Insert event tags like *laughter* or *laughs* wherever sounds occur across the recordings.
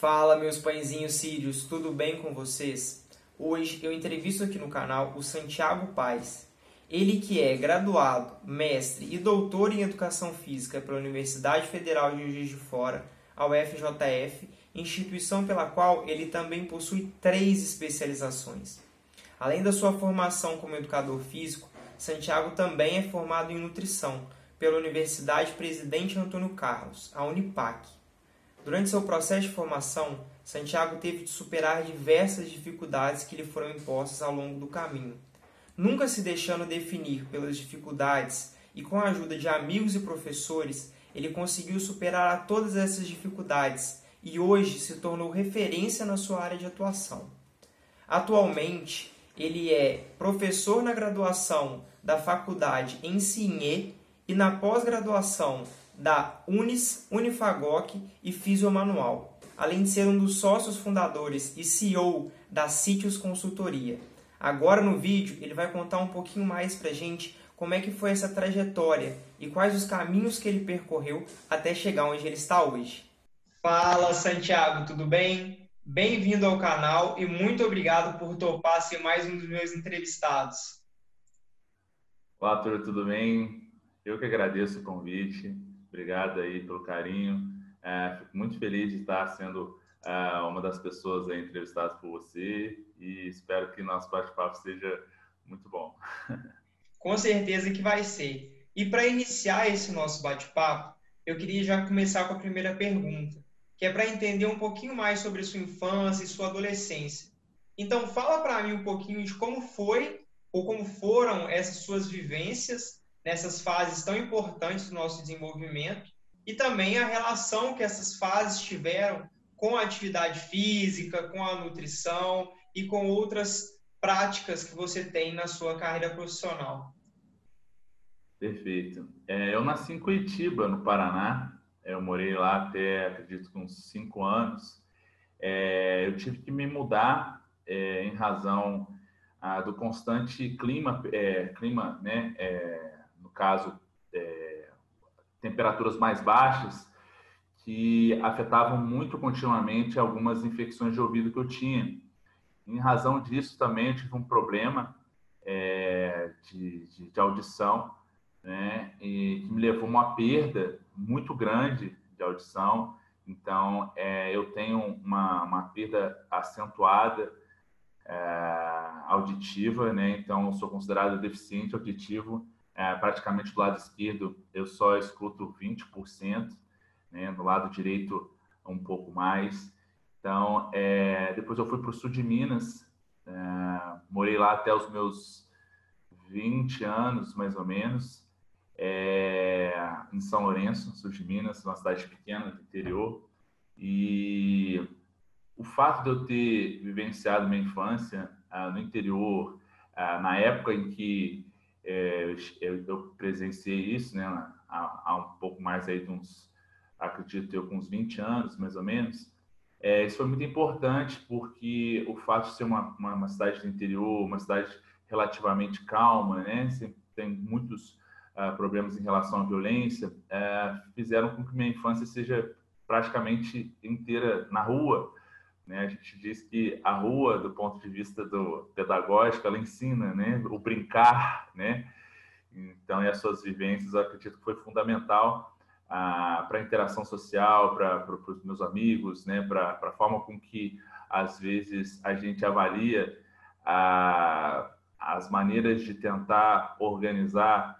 Fala, meus pãezinhos sírios, tudo bem com vocês? Hoje eu entrevisto aqui no canal o Santiago Paz. Ele que é graduado, mestre e doutor em Educação Física pela Universidade Federal de Juiz de Fora, a UFJF, instituição pela qual ele também possui três especializações. Além da sua formação como educador físico, Santiago também é formado em nutrição pela Universidade Presidente Antônio Carlos, a Unipac. Durante seu processo de formação, Santiago teve de superar diversas dificuldades que lhe foram impostas ao longo do caminho. Nunca se deixando definir pelas dificuldades e com a ajuda de amigos e professores, ele conseguiu superar todas essas dificuldades e hoje se tornou referência na sua área de atuação. Atualmente, ele é professor na graduação da faculdade em Ciné e na pós-graduação da Unis, Unifagoc e Fisiomanual, além de ser um dos sócios fundadores e CEO da Sítios Consultoria. Agora no vídeo ele vai contar um pouquinho mais pra gente como é que foi essa trajetória e quais os caminhos que ele percorreu até chegar onde ele está hoje. Fala Santiago, tudo bem? Bem-vindo ao canal e muito obrigado por topar ser mais um dos meus entrevistados. Olá, Arthur, tudo bem? Eu que agradeço o convite. Obrigado aí pelo carinho. É, fico muito feliz de estar sendo é, uma das pessoas aí entrevistadas por você e espero que nosso bate-papo seja muito bom. *laughs* Com certeza que vai ser. E para iniciar esse nosso bate-papo, eu queria já começar com a primeira pergunta, que é para entender um pouquinho mais sobre sua infância e sua adolescência. Então, fala para mim um pouquinho de como foi ou como foram essas suas vivências nessas fases tão importantes do nosso desenvolvimento e também a relação que essas fases tiveram com a atividade física, com a nutrição e com outras práticas que você tem na sua carreira profissional. Perfeito. É, eu nasci em Curitiba, no Paraná. Eu morei lá até, acredito, uns cinco anos. É, eu tive que me mudar é, em razão ah, do constante clima, é, clima né, é, caso, é, temperaturas mais baixas, que afetavam muito continuamente algumas infecções de ouvido que eu tinha. Em razão disso, também tive um problema é, de, de, de, audição, né, e que me levou a uma perda muito grande de audição. Então, é, eu tenho uma, uma perda acentuada é, auditiva, né? Então, eu sou considerado deficiente auditivo é, praticamente do lado esquerdo eu só escuto 20%, né? lado direito um pouco mais. Então, é, depois eu fui para o sul de Minas, é, morei lá até os meus 20 anos, mais ou menos, é, em São Lourenço, sul de Minas, uma cidade pequena do interior. E o fato de eu ter vivenciado minha infância ah, no interior, ah, na época em que é, eu, eu, presenciei isso, né, há, há, um pouco mais aí de uns, acredito eu, com uns 20 anos, mais ou menos. É, isso foi muito importante porque o fato de ser uma, uma, uma cidade do interior, uma cidade relativamente calma, né, sempre tem muitos uh, problemas em relação à violência, uh, fizeram com que minha infância seja praticamente inteira na rua, né? A gente diz que a rua, do ponto de vista do pedagógico, ela ensina, né? O brincar, né? Então, e as suas vivências, eu acredito que foi fundamental ah, para a interação social, para os meus amigos, né? Para a forma com que às vezes a gente avalia ah, as maneiras de tentar organizar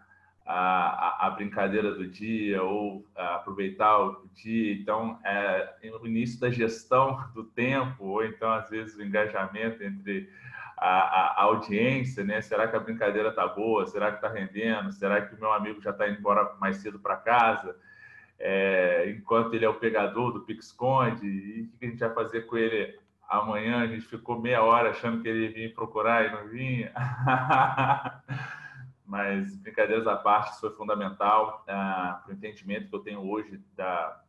a, a, brincadeira do dia ou aproveitar o dia. Então, é, no início da gestão *laughs* do tempo, ou então, às vezes, o engajamento entre a, a audiência, né? Será que a brincadeira tá boa? Será que está rendendo? Será que o meu amigo já está indo embora mais cedo para casa? É, enquanto ele é o pegador do pique-esconde, e o que a gente vai fazer com ele amanhã? A gente ficou meia hora achando que ele vinha procurar e não vinha. *laughs* mas brincadeiras à parte, isso foi fundamental ah, para o entendimento que eu tenho hoje da,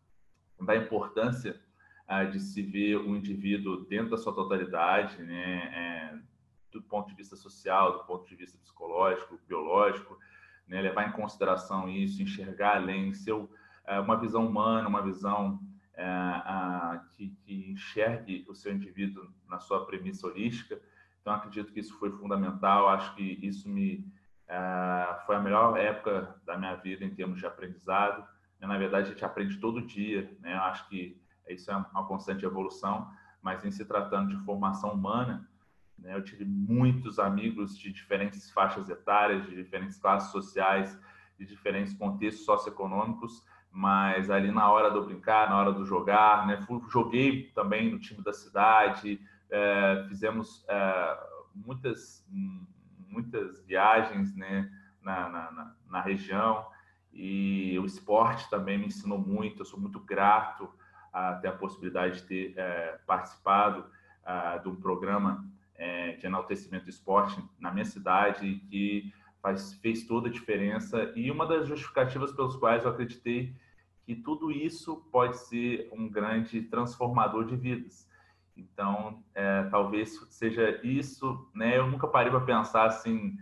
da importância ah, de se ver o indivíduo dentro da sua totalidade, né, é, do ponto de vista social, do ponto de vista psicológico, biológico, né, levar em consideração isso, enxergar além, ser ah, uma visão humana, uma visão que, que, enxergue o seu indivíduo na sua premissa holística. Então, acredito que isso foi fundamental. Acho que isso me uh, foi a melhor época da minha vida em termos de aprendizado. Na verdade, a gente aprende todo dia. Né? Eu acho que isso é uma constante evolução, mas em se tratando de formação humana, né, eu tive muitos amigos de diferentes faixas etárias, de diferentes classes sociais, de diferentes contextos socioeconômicos, mas ali na hora do brincar, na hora do jogar, né, joguei também no time da cidade, é, fizemos é, muitas muitas viagens né, na, na, na, região e o esporte também me ensinou muito. Eu sou muito grato a ter a possibilidade de ter é, participado a, de um programa é, de enaltecimento do esporte na minha cidade que faz, fez toda a diferença e uma das justificativas pelas quais eu acreditei que tudo isso pode ser um grande transformador de vidas. Então, é, talvez seja isso, né? Eu nunca parei para pensar assim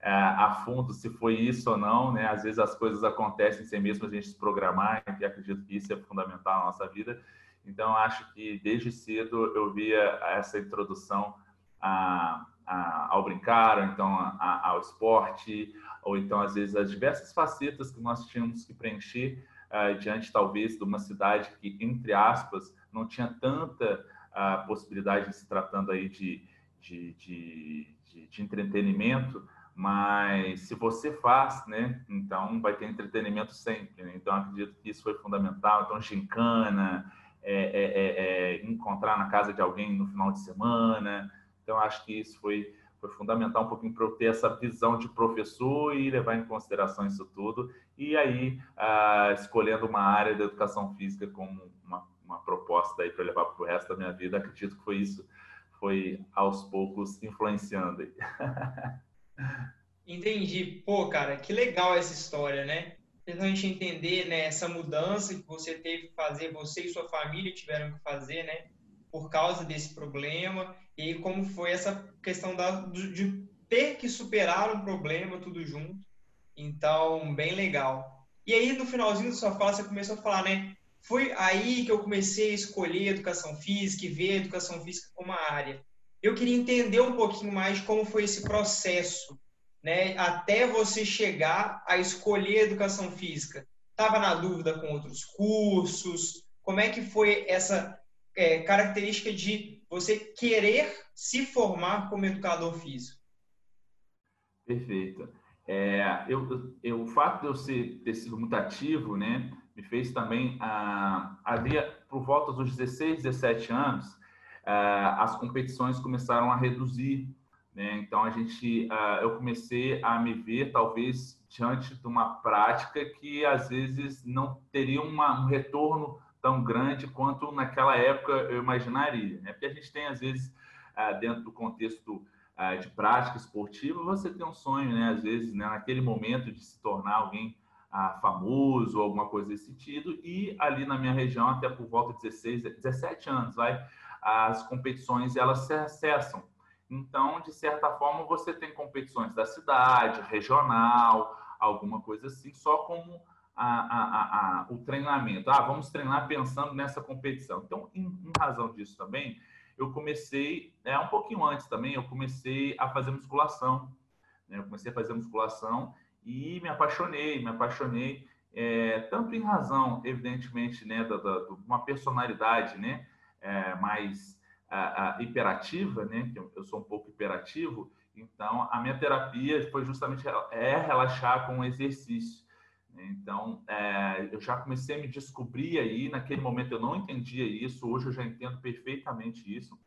é, a fundo se foi isso ou não, né? Às vezes as coisas acontecem sem mesmo a gente se programar, e acredito que isso é fundamental na nossa vida. Então, acho que desde cedo eu via essa introdução a, a, ao brincar, ou então a, ao esporte, ou então, às vezes, as diversas facetas que nós tínhamos que preencher uh, diante, talvez, de uma cidade que, entre aspas, não tinha tanta uh, possibilidade, se tratando aí de, de, de, de, de entretenimento, mas se você faz, né, então vai ter entretenimento sempre. Né? Então, acredito que isso foi fundamental. Então, gincana, é, é, é, é encontrar na casa de alguém no final de semana, então, acho que isso foi, foi fundamental um pouquinho para eu ter essa visão de professor e levar em consideração isso tudo. E aí, ah, escolhendo uma área da educação física como proposta para levar para o resto da minha vida, acredito que foi isso, foi aos poucos influenciando. Entendi. Pô, cara, que legal essa história, né? Para a gente entender né, essa mudança que você teve que fazer, você e sua família tiveram que fazer, né? Por causa desse problema e como foi essa questão da, de ter que superar um problema tudo junto. Então, bem legal. E aí, no finalzinho da sua fala, você começou a falar, né? Foi aí que eu comecei a escolher educação física e ver a educação física como uma área. Eu queria entender um pouquinho mais como foi esse processo, né? Até você chegar a escolher educação física. Estava na dúvida com outros cursos? Como é que foi essa é, característica de você querer se formar como educador físico. Perfeito. É, eu, eu, o fato de eu ser, ter sido muito ativo, né, me fez também, ah, ali por volta dos 16, 17 anos, ah, as competições começaram a reduzir. Né? Então, a gente, ah, eu comecei a me ver, talvez, diante de uma prática que, às vezes, não teria uma, um retorno tão grande quanto naquela época eu imaginaria. Né? Porque a gente tem, às vezes, ah, dentro do contexto ah, de prática esportiva, você tem um sonho, né? às vezes, né? naquele momento de se tornar alguém ah, famoso ou alguma coisa desse sentido. E ali na minha região, até por volta de 16, 17 anos, vai, as competições elas se acessam. Então, de certa forma, você tem competições da cidade, regional, alguma coisa assim, só como a, a, a, o treinamento. Ah, vamos treinar pensando nessa competição. Então, em, em razão disso também, eu comecei, é, um pouquinho antes também, eu comecei a fazer musculação. Né? Eu comecei a fazer musculação e me apaixonei, me apaixonei, é, tanto em razão, evidentemente, né, da, da, de uma personalidade né, é, mais a, a, hiperativa, né, que eu, sou um pouco hiperativo, então a minha terapia foi justamente é relaxar com o exercício. Então, é, eu já comecei a me descobrir aí. Naquele momento eu não entendia isso, hoje eu já entendo perfeitamente isso.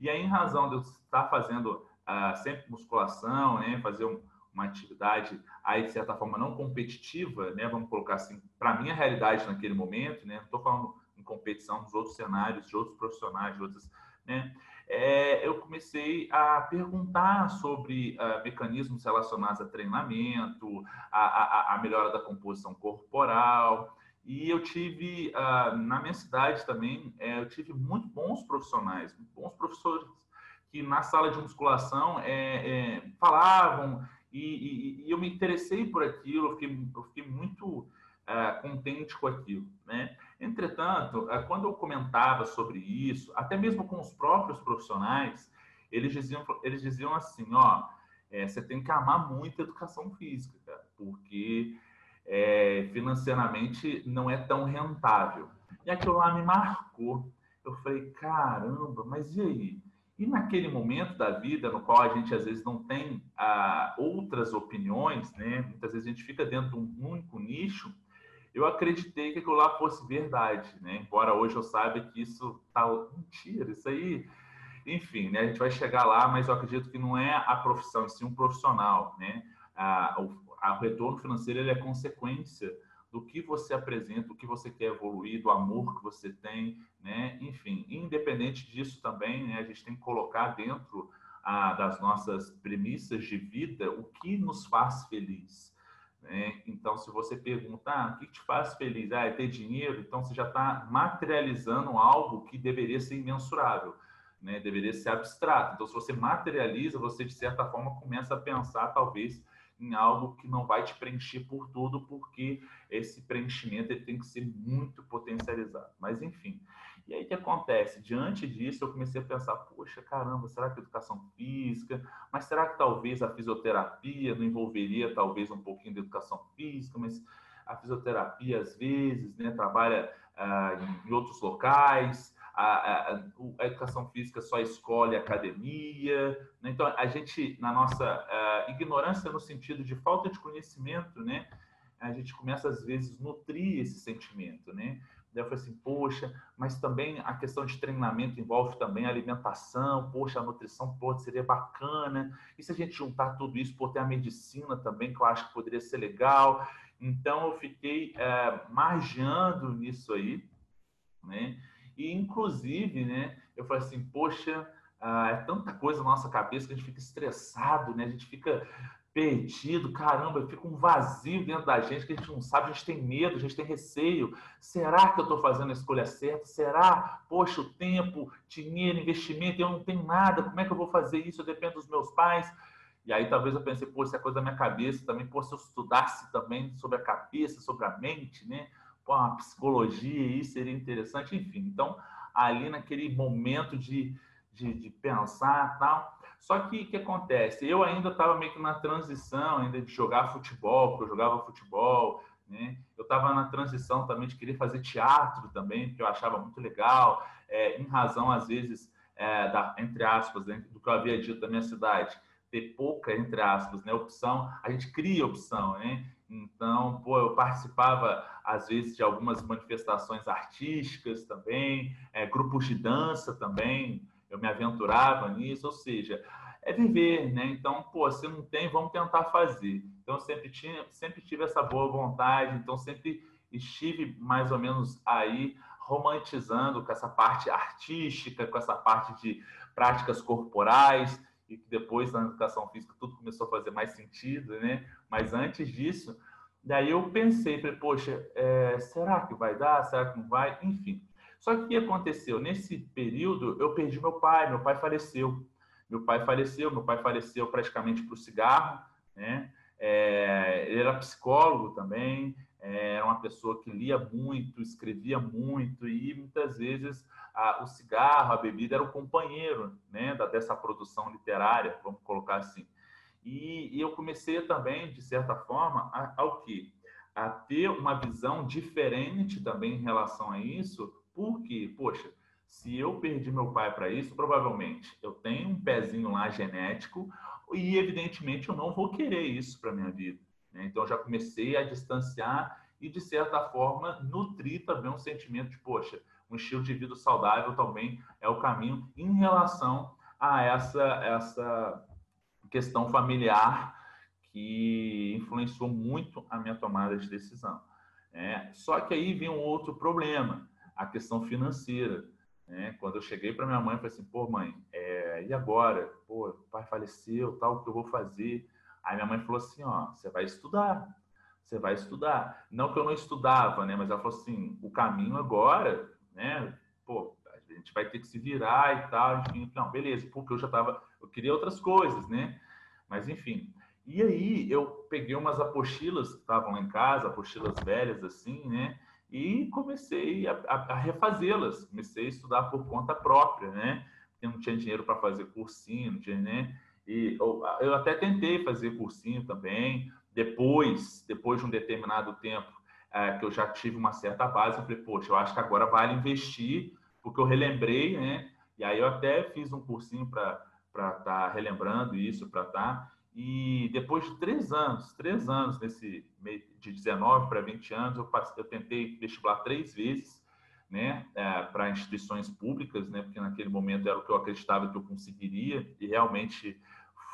E aí, em razão de eu estar fazendo uh, sempre musculação, né, fazer um, uma atividade aí, de certa forma, não competitiva, né, vamos colocar assim, para minha realidade naquele momento, né, estou falando em competição dos outros cenários, de outros profissionais, de outras, né, é, eu comecei a perguntar sobre uh, mecanismos relacionados a treinamento, a, a, a, melhora da composição corporal. E eu tive, uh, na minha cidade também, é, eu tive muito bons profissionais, bons professores que na sala de musculação é, é, falavam e, e, e, eu me interessei por aquilo, eu fiquei, eu fiquei muito uh, contente com aquilo, né? Entretanto, é, quando eu comentava sobre isso, até mesmo com os próprios profissionais, eles diziam, eles diziam assim, ó, é, você tem que amar muito a educação física, cara, porque é, financeiramente não é tão rentável. E aquilo lá me marcou. Eu falei, caramba, mas e aí? E naquele momento da vida no qual a gente às vezes não tem ah, outras opiniões, né? Muitas vezes a gente fica dentro de um único nicho. Eu acreditei que aquilo lá fosse verdade, né? Embora hoje eu saiba que isso tá mentira, isso aí, enfim, né? A gente vai chegar lá, mas eu acredito que não é a profissão, sim um profissional, né? Ah, o, o retorno financeiro é consequência do que você apresenta, do que você quer evoluir, do amor que você tem, né? Enfim, independente disso também, né, a gente tem que colocar dentro ah, das nossas premissas de vida o que nos faz feliz. Né? Então, se você perguntar ah, o que te faz feliz, ah, é ter dinheiro, então você já está materializando algo que deveria ser imensurável. Né, deveria ser abstrato. Então, se você materializa, você de certa forma começa a pensar, talvez, em algo que não vai te preencher por tudo, porque esse preenchimento ele tem que ser muito potencializado. Mas enfim. E aí o que acontece? Diante disso, eu comecei a pensar: poxa, caramba, será que educação física? Mas será que talvez a fisioterapia não envolveria talvez um pouquinho de educação física? Mas a fisioterapia, às vezes, né, trabalha ah, em outros locais a, a, a, educação física só escolhe academia. Né? Então, a gente, na nossa ignorância, no sentido de falta de conhecimento, né? a gente começa, às vezes, nutrir esse sentimento. Né? Daí eu falei assim, poxa, mas também a questão de treinamento envolve também a alimentação, poxa, a nutrição pode seria bacana. E se a gente juntar tudo isso, por ter a medicina também, que eu acho que poderia ser legal. Então, eu fiquei uh, margeando nisso aí, né? E, inclusive, né, eu falei assim, poxa, ah, é tanta coisa na nossa cabeça que a gente fica estressado, né? A gente fica perdido, caramba, fica um vazio dentro da gente que a gente não sabe, a gente tem medo, a gente tem receio. Será que eu estou fazendo a escolha certa? Será? Poxa, o tempo, dinheiro, investimento, eu não tenho nada, como é que eu vou fazer isso? Eu dependo dos meus pais. E aí talvez eu pensei, pô, isso é coisa da minha cabeça também, pô, se eu estudasse também sobre a cabeça, sobre a mente, né? Uma psicologia aí seria interessante, enfim. Então, ali naquele momento de, de, de pensar tal. Só que o que acontece? Eu ainda estava meio que na transição ainda de jogar futebol, porque eu jogava futebol, né? Eu estava na transição também de querer fazer teatro também, que eu achava muito legal, é, em razão, às vezes, é, da, entre aspas, né, do que eu havia dito da minha cidade, ter pouca, entre aspas, né, opção, a gente cria opção, né? Então, pô, eu participava, às vezes, de algumas manifestações artísticas também, é, grupos de dança também, eu me aventurava nisso, ou seja, é viver, né? Então, pô, se não tem, vamos tentar fazer. Então, eu sempre, tinha, sempre tive essa boa vontade, então sempre estive mais ou menos aí romantizando com essa parte artística, com essa parte de práticas corporais, e que depois na educação física tudo começou a fazer mais sentido, né? Mas antes disso, daí eu pensei, falei, poxa, é, será que vai dar? Será que não vai? Enfim. Só que o que aconteceu? Nesse período, eu perdi meu pai, meu pai faleceu. Meu pai faleceu, meu pai faleceu praticamente para o cigarro, né? É, ele era psicólogo também, era uma pessoa que lia muito, escrevia muito e muitas vezes a, o cigarro, a bebida era o companheiro né, da, dessa produção literária, vamos colocar assim. E, e eu comecei também, de certa forma, a, ao que? A ter uma visão diferente também em relação a isso, porque, poxa, se eu perdi meu pai para isso, provavelmente eu tenho um pezinho lá genético e, evidentemente, eu não vou querer isso para minha vida. Né? Então, já comecei a distanciar e, de certa forma, nutrir também um sentimento de, poxa, um estilo de vida saudável também é o caminho em relação a essa, essa questão familiar que influenciou muito a minha tomada de decisão. É, só que aí vem um outro problema, a questão financeira. Né? Quando eu cheguei para minha mãe, falei assim, pô, mãe, é, e agora? Pô, o pai faleceu, tal, o que eu vou fazer? Aí minha mãe falou assim, ó, você vai estudar, você vai estudar. Não que eu não estudava, né? Mas ela falou assim, o caminho agora né? Pô, a gente vai ter que se virar e tal, enfim, não, beleza, porque eu já tava, eu queria outras coisas, né? Mas enfim. E aí eu peguei umas apostilas que estavam lá em casa, apostilas velhas assim, né? e comecei a, a, a refazê-las, comecei a estudar por conta própria, né? Porque não tinha dinheiro para fazer cursinho, não tinha, né? E eu, eu até tentei fazer cursinho também, depois, depois de um determinado tempo, é, que eu já tive uma certa base, eu falei, poxa, eu acho que agora vale investir, porque eu relembrei, né? E aí eu até fiz um cursinho para estar tá relembrando isso, para estar. Tá. E depois de três anos, três anos nesse de 19 para 20 anos, eu, passei, eu tentei vestibular três vezes, né, é, para instituições públicas, né, porque naquele momento era o que eu acreditava que eu conseguiria e realmente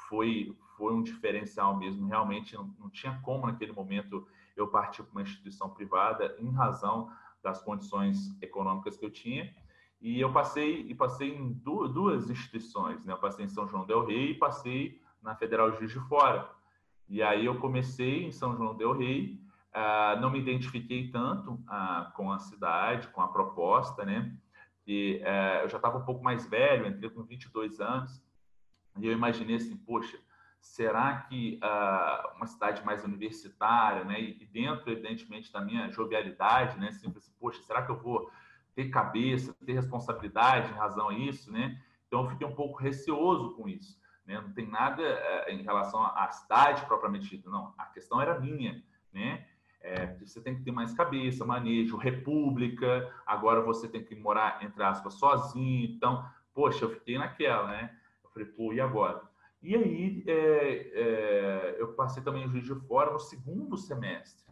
foi foi um diferencial mesmo. Realmente não, não tinha como naquele momento eu partir para uma instituição privada em razão das condições econômicas que eu tinha. E eu passei e passei em duas, duas instituições, né? Eu passei em São João del Rei e passei na Federal Juiz de Fora. E aí eu comecei em São João del Rei, uh, não me identifiquei tanto uh, com a cidade, com a proposta, né? E uh, eu já estava um pouco mais velho, entrei com 22 anos, e eu imaginei assim, poxa, será que uh, uma cidade mais universitária, né, e dentro, evidentemente, da minha jovialidade, né, sempre assim, poxa, será que eu vou ter cabeça, ter responsabilidade em razão a isso, né? Então, eu fiquei um pouco receoso com isso, né? Não tem nada uh, em relação à cidade propriamente dita, não. A questão era minha, né? É, você tem que ter mais cabeça, manejo, república, agora você tem que morar, entre aspas, sozinho. Então, poxa, eu fiquei naquela, né? Falei, pô, e agora? E aí é, é, eu passei também o Juiz de Fora no segundo semestre.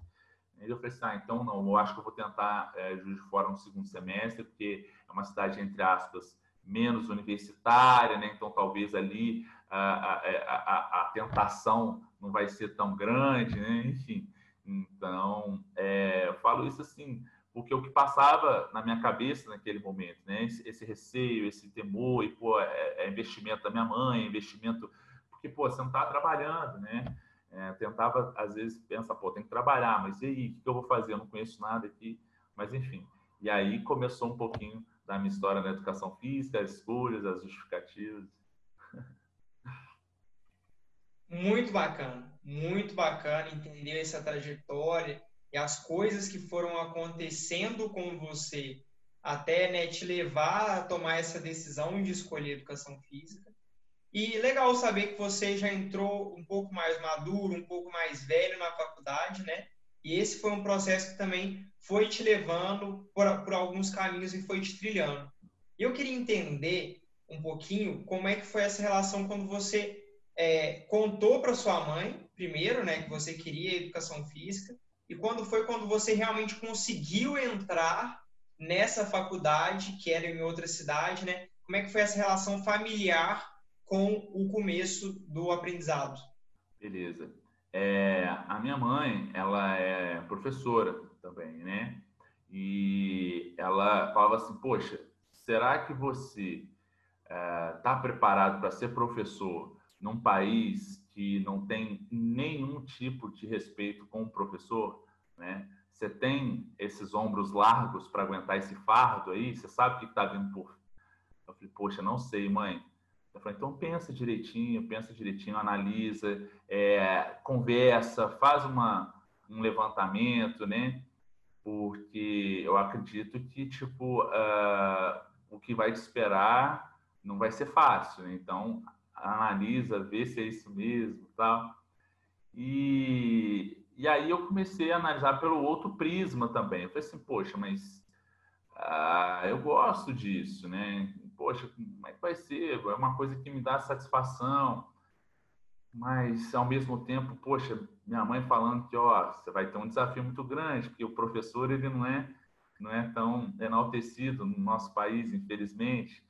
E eu falei assim, ah, então não, eu acho que eu vou tentar é, Juiz de Fora no segundo semestre, porque é uma cidade, entre aspas, menos universitária, né? Então talvez ali a, a, a, a tentação não vai ser tão grande, né? Enfim, então é, eu falo isso assim, porque o que passava na minha cabeça naquele momento, né? Esse, esse receio, esse temor, e pô, é, é, investimento da minha mãe, é investimento. Porque, pô, você não está trabalhando, né? É, tentava, às vezes, pensar, pô, tem que trabalhar, mas e aí, o que eu vou fazer? Eu não conheço nada aqui, mas enfim. E aí começou um pouquinho da minha história na educação física, as escolhas, as justificativas. Muito bacana, muito bacana entender essa trajetória e as coisas que foram acontecendo com você até né, te levar a tomar essa decisão de escolher educação física. E legal saber que você já entrou um pouco mais maduro, um pouco mais velho na faculdade, né? E esse foi um processo que também foi te levando por, por alguns caminhos e foi te trilhando. Eu queria entender um pouquinho como é que foi essa relação quando você é, contou para sua mãe, primeiro, né, que você queria educação física, e quando foi quando você realmente conseguiu entrar nessa faculdade, que era em outra cidade, né? Como é que foi essa relação familiar com o começo do aprendizado? Beleza. É, a minha mãe, ela é professora também, né? E ela falava assim, poxa, será que você está é, preparado para ser professor num país que não tem nenhum tipo de respeito com o professor, né? Você tem esses ombros largos para aguentar esse fardo aí? Você sabe o que está vindo por. Eu falei, poxa, não sei, mãe. Eu falei, então pensa direitinho, pensa direitinho, analisa, é, conversa, faz uma, um levantamento, né? Porque eu acredito que, tipo, uh, o que vai te esperar não vai ser fácil. Né? Então, analisa, vê se é isso mesmo, tal. E, e aí eu comecei a analisar pelo outro prisma também. Eu falei assim, poxa, mas ah, eu gosto disso, né? Poxa, como é que vai ser? É uma coisa que me dá satisfação. Mas, ao mesmo tempo, poxa, minha mãe falando que, ó, você vai ter um desafio muito grande, porque o professor, ele não é, não é tão enaltecido no nosso país, infelizmente.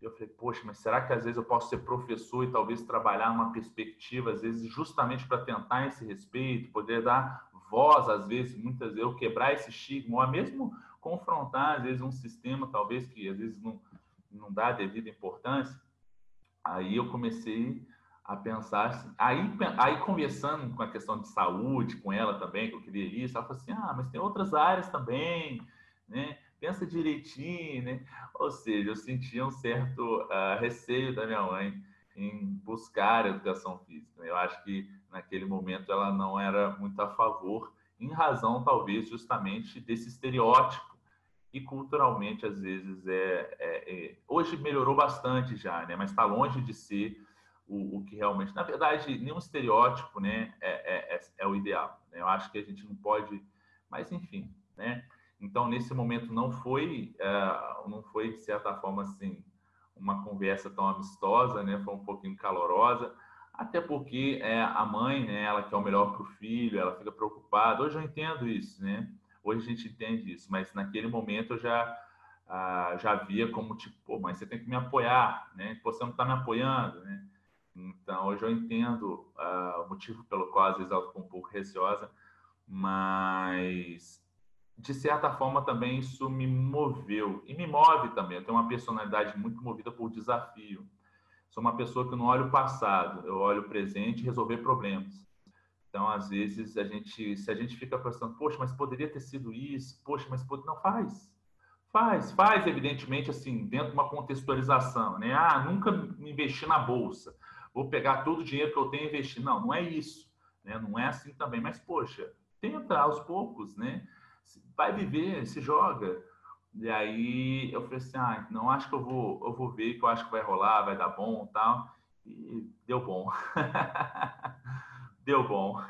Eu falei, poxa, mas será que às vezes eu posso ser professor e talvez trabalhar numa perspectiva, às vezes, justamente para tentar esse respeito, poder dar voz, às vezes, muitas vezes, eu quebrar esse estigma, ou mesmo confrontar, às vezes, um sistema, talvez, que às vezes não, não dá devida importância. Aí eu comecei a pensar assim, aí, aí conversando com a questão de saúde, com ela também, que eu queria isso, ela falou assim, ah, mas tem outras áreas também, né? Pensa direitinho, né? Ou seja, eu sentia um certo uh, receio da minha mãe em buscar a educação física. Eu acho que naquele momento ela não era muito a favor em razão, talvez, justamente desse estereótipo que culturalmente, às vezes, é, é, é hoje melhorou bastante já, né? mas está longe de ser o, o, que realmente... Na verdade, nenhum estereótipo né, é, é, é, é o ideal. Né? Eu acho que a gente não pode... Mas, enfim, né? Então, nesse momento, não foi, uh, não foi de certa forma, assim, uma conversa tão amistosa, né? Foi um pouquinho calorosa, até porque é, a mãe, né? Ela quer o melhor para o filho, ela fica preocupada. Hoje eu entendo isso, né? Hoje a gente entende isso, mas naquele momento eu já uh, já via como tipo, pô, mas você tem que me apoiar, né? Você não está me apoiando, né? Então hoje eu entendo uh, o motivo pelo qual às vezes ela ficou um pouco receosa, mas de certa forma também isso me moveu e me move também. Eu tenho uma personalidade muito movida por desafio. Sou uma pessoa que não olha o passado, eu olho o presente e resolver problemas. Então, às vezes, a gente, se a gente fica pensando, poxa, mas poderia ter sido isso, poxa, mas pode... não faz. Faz, faz, evidentemente, assim, dentro de uma contextualização, né? Ah, nunca investi na bolsa, vou pegar todo o dinheiro que eu tenho e investir. Não, não é isso, né? Não é assim também, mas, poxa, tenta aos poucos, né? Vai viver, se joga. E aí eu falei assim, ah, não acho que eu vou, eu vou ver, que eu acho que vai rolar, vai dar bom, tal. E deu bom. *laughs* deu bom.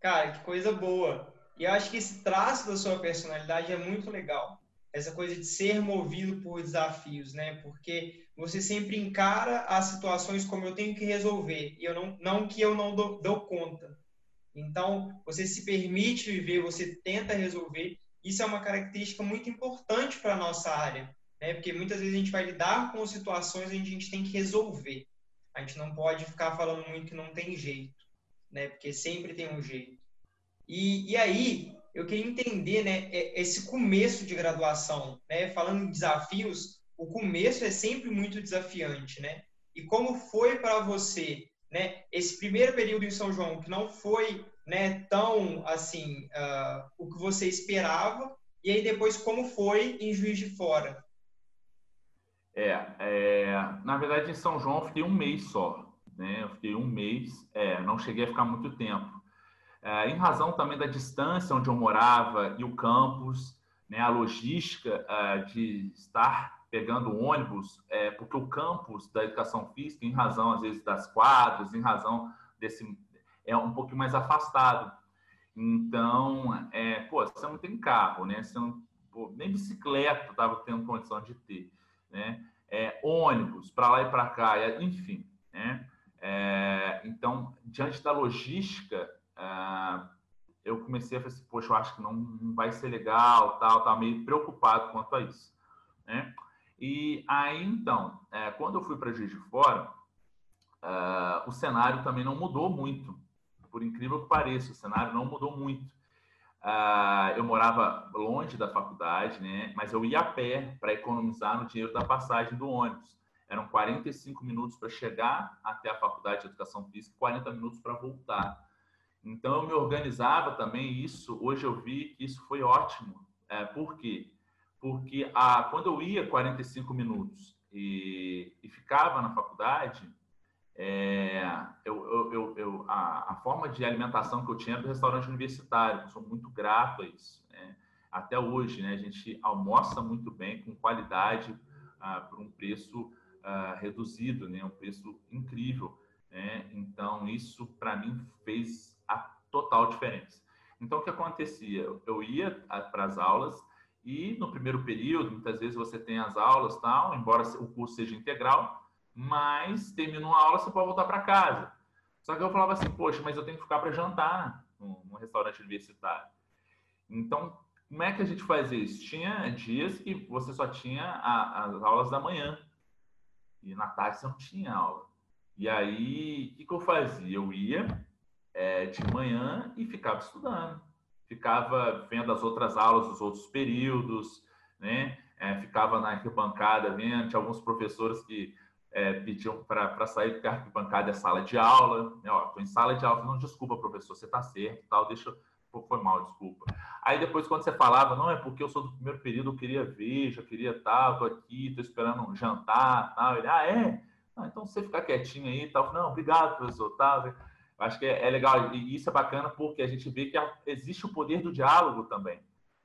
Cara, que coisa boa. E eu acho que esse traço da sua personalidade é muito legal. Essa coisa de ser movido por desafios, né? Porque você sempre encara as situações como eu tenho que resolver e eu não, não que eu não dou, dou conta. Então, você se permite viver, você tenta resolver. Isso é uma característica muito importante para a nossa área, né? porque muitas vezes a gente vai lidar com situações onde a gente tem que resolver. A gente não pode ficar falando muito que não tem jeito, né? porque sempre tem um jeito. E, e aí, eu queria entender né, esse começo de graduação. Né? Falando em desafios, o começo é sempre muito desafiante. Né? E como foi para você né, esse primeiro período em São João, que não foi né, tão assim uh, o que você esperava, e aí depois como foi em Juiz de Fora? É, é, na verdade em São João eu fiquei um mês só, né? Eu fiquei um mês, é, não cheguei a ficar muito tempo. É, em razão também da distância onde eu morava e o campus, né, a logística uh, de estar pegando ônibus, é, porque o campus da educação física, em razão, às vezes, das quadras, em razão desse. é um pouquinho mais afastado. Então, é, pô, você não tem carro, né? Você não, pô, nem bicicleta estava tendo condição de ter, né? É, ônibus para lá e para cá, enfim, né? É, então, diante da logística, é, eu comecei a falar assim, poxa, eu acho que não, não vai ser legal, tal, tá meio preocupado quanto a isso, né? E aí, então, é, quando eu fui para Juiz de Fora, uh, o cenário também não mudou muito. Por incrível que pareça, o cenário não mudou muito. Uh, eu morava longe da faculdade, né? Mas eu ia a pé para economizar no dinheiro da passagem do ônibus. Eram 45 minutos para chegar até a faculdade de educação física, 40 minutos para voltar. Então eu me organizava também isso. Hoje eu vi que isso foi ótimo. É, por quê? Porque a, quando eu ia 45 minutos e, e ficava na faculdade, é, eu, eu, eu, a, a, forma de alimentação que eu tinha era do restaurante universitário, sou muito grato a isso. Né? Até hoje, né, a gente almoça muito bem, com qualidade, ah, por um preço ah, reduzido, né, um preço incrível. Né? Então, isso para mim fez a total diferença. Então, o que acontecia? Eu ia para as aulas, e no primeiro período, muitas vezes você tem as aulas, tal, embora o curso seja integral, mas terminou a aula, você pode voltar para casa. Só que eu falava assim, poxa, mas eu tenho que ficar para jantar no, restaurante universitário. Então, como é que a gente fazia isso? Tinha dias que você só tinha a, as aulas da manhã. E na tarde você não tinha aula. E aí, o que, que eu fazia? Eu ia é, de manhã e ficava estudando ficava vendo as outras aulas dos outros períodos, né? É, ficava na arquibancada vendo, tinha alguns professores que é, pediam para sair porque a arquibancada é sala de aula, né? Ó, tô em sala de aula, não, desculpa, professor, você está certo, tal, deixa, foi mal, desculpa. Aí depois, quando você falava, não, é porque eu sou do primeiro período, eu queria ver, já queria tal, tô aqui, tô esperando um jantar, tal. Ele, ah, é? Ah, então você ficar quietinho aí, tal. Não, obrigado, professor, tal. Acho que é, é, legal e isso é bacana porque a gente vê que existe o poder do diálogo também,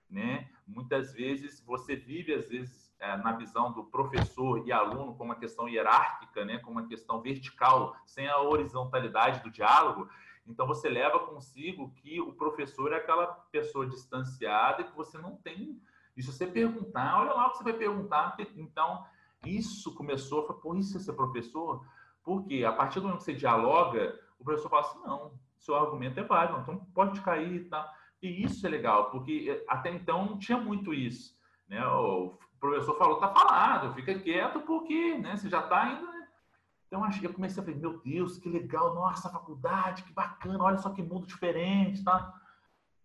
né? Muitas vezes você vive às vezes é, na visão do professor e aluno como uma questão hierárquica, né? Como uma questão vertical, sem a horizontalidade do diálogo. Então você leva consigo que o professor é aquela pessoa distanciada e que você não tem. E se você perguntar, olha lá o que você vai perguntar. Então isso começou, foi por isso ser professor, porque a partir do momento que você dialoga o professor fala assim, não, seu argumento é válido, então pode cair e tal. E isso é legal, porque eh, até então não tinha muito isso. Né? O professor falou, tá falado, fica quieto, porque né, você já está indo. Né? Então eu comecei a ver, meu Deus, que legal, nossa, faculdade, que bacana, olha só que mundo diferente, tá?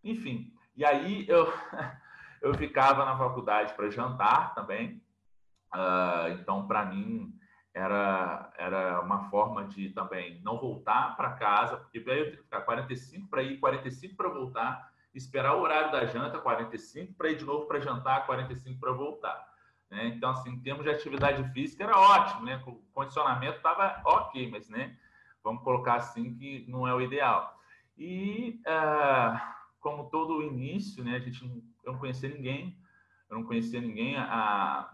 Enfim, e aí eu, *laughs* eu ficava na faculdade para jantar também. Uh, então, para mim, era, era uma forma de também não voltar para casa, porque aí eu tenho que ficar 45 para ir, 45 para voltar, esperar o horário da janta, 45 para ir de novo para jantar, 45 para voltar. Né? Então, assim, em termos de atividade física, era ótimo, né? O condicionamento estava ok, mas, né? Vamos colocar assim que não é o ideal. E, ah, como todo o início, né? A gente não, eu não conhecia ninguém, eu não conhecia ninguém. A,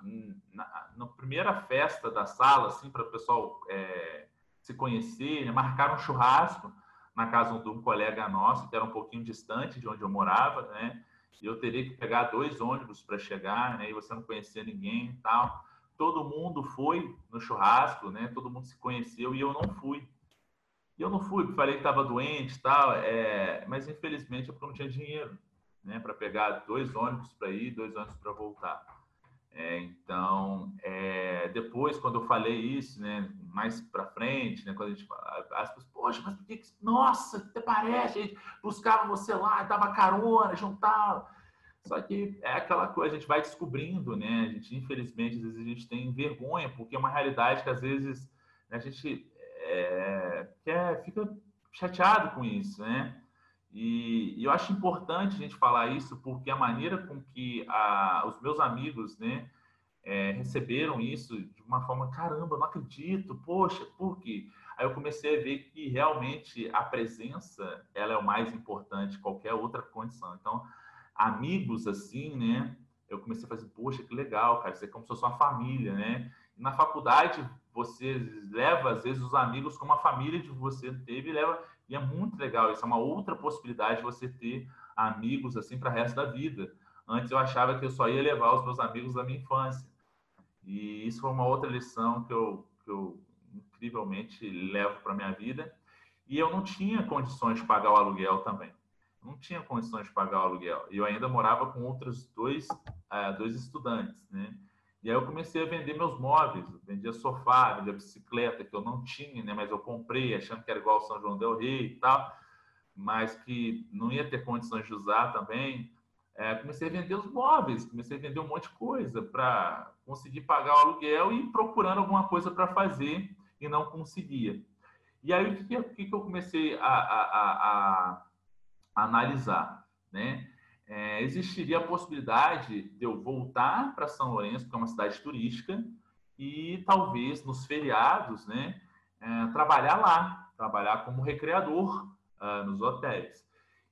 na, na primeira festa da sala, assim, para o pessoal é, se conhecer, né? marcaram um churrasco na casa de um colega nosso, que era um pouquinho distante de onde eu morava, né? E eu teria que pegar dois ônibus para chegar, né? E você não conhecia ninguém e tal. Todo mundo foi no churrasco, né? Todo mundo se conheceu e eu não fui. E eu não fui, falei que estava doente e tal, é... mas infelizmente eu não tinha dinheiro né, para pegar dois ônibus para ir, dois ônibus para voltar. É, então, é, depois, quando eu falei isso, né, mais para frente, né, quando a gente as pessoas, poxa, mas por que, nossa, até parece, a gente buscava você lá, dava carona, juntava. Só que é aquela coisa, a gente vai descobrindo, né, a gente, infelizmente, às vezes a gente tem vergonha, porque é uma realidade que às vezes né, a gente é, quer, fica chateado com isso, né? E, e, eu acho importante a gente falar isso porque a maneira com que a, os meus amigos, né, é, receberam isso de uma forma, caramba, não acredito, poxa, por quê? Aí eu comecei a ver que realmente a presença, ela é o mais importante qualquer outra condição. Então, amigos assim, né, eu comecei a fazer, poxa, que legal, cara, isso é como se fosse uma família, né? E na faculdade, você leva, às vezes, os amigos como a família de você teve, leva e é muito legal, isso é uma outra possibilidade de você ter amigos assim para o resto da vida. Antes eu achava que eu só ia levar os meus amigos da minha infância. E isso foi uma outra lição que eu, que eu incrivelmente levo para minha vida. E eu não tinha condições de pagar o aluguel também. Não tinha condições de pagar o aluguel. E eu ainda morava com outros dois, uh, dois estudantes, né? E aí eu comecei a vender meus móveis, vendia sofá, vendia bicicleta, que eu não tinha, né? Mas eu comprei, achando que era igual ao São João del Rei e tal, mas que não ia ter condições de usar também. É, comecei a vender os móveis, comecei a vender um monte de coisa para conseguir pagar o aluguel e procurando alguma coisa para fazer e não conseguia. E aí o que, que eu comecei a, a, a, a analisar, né? É, existiria a possibilidade de eu voltar para São Lourenço, que é uma cidade turística, e talvez nos feriados, né, é, trabalhar lá, trabalhar como recreador uh, nos hotéis.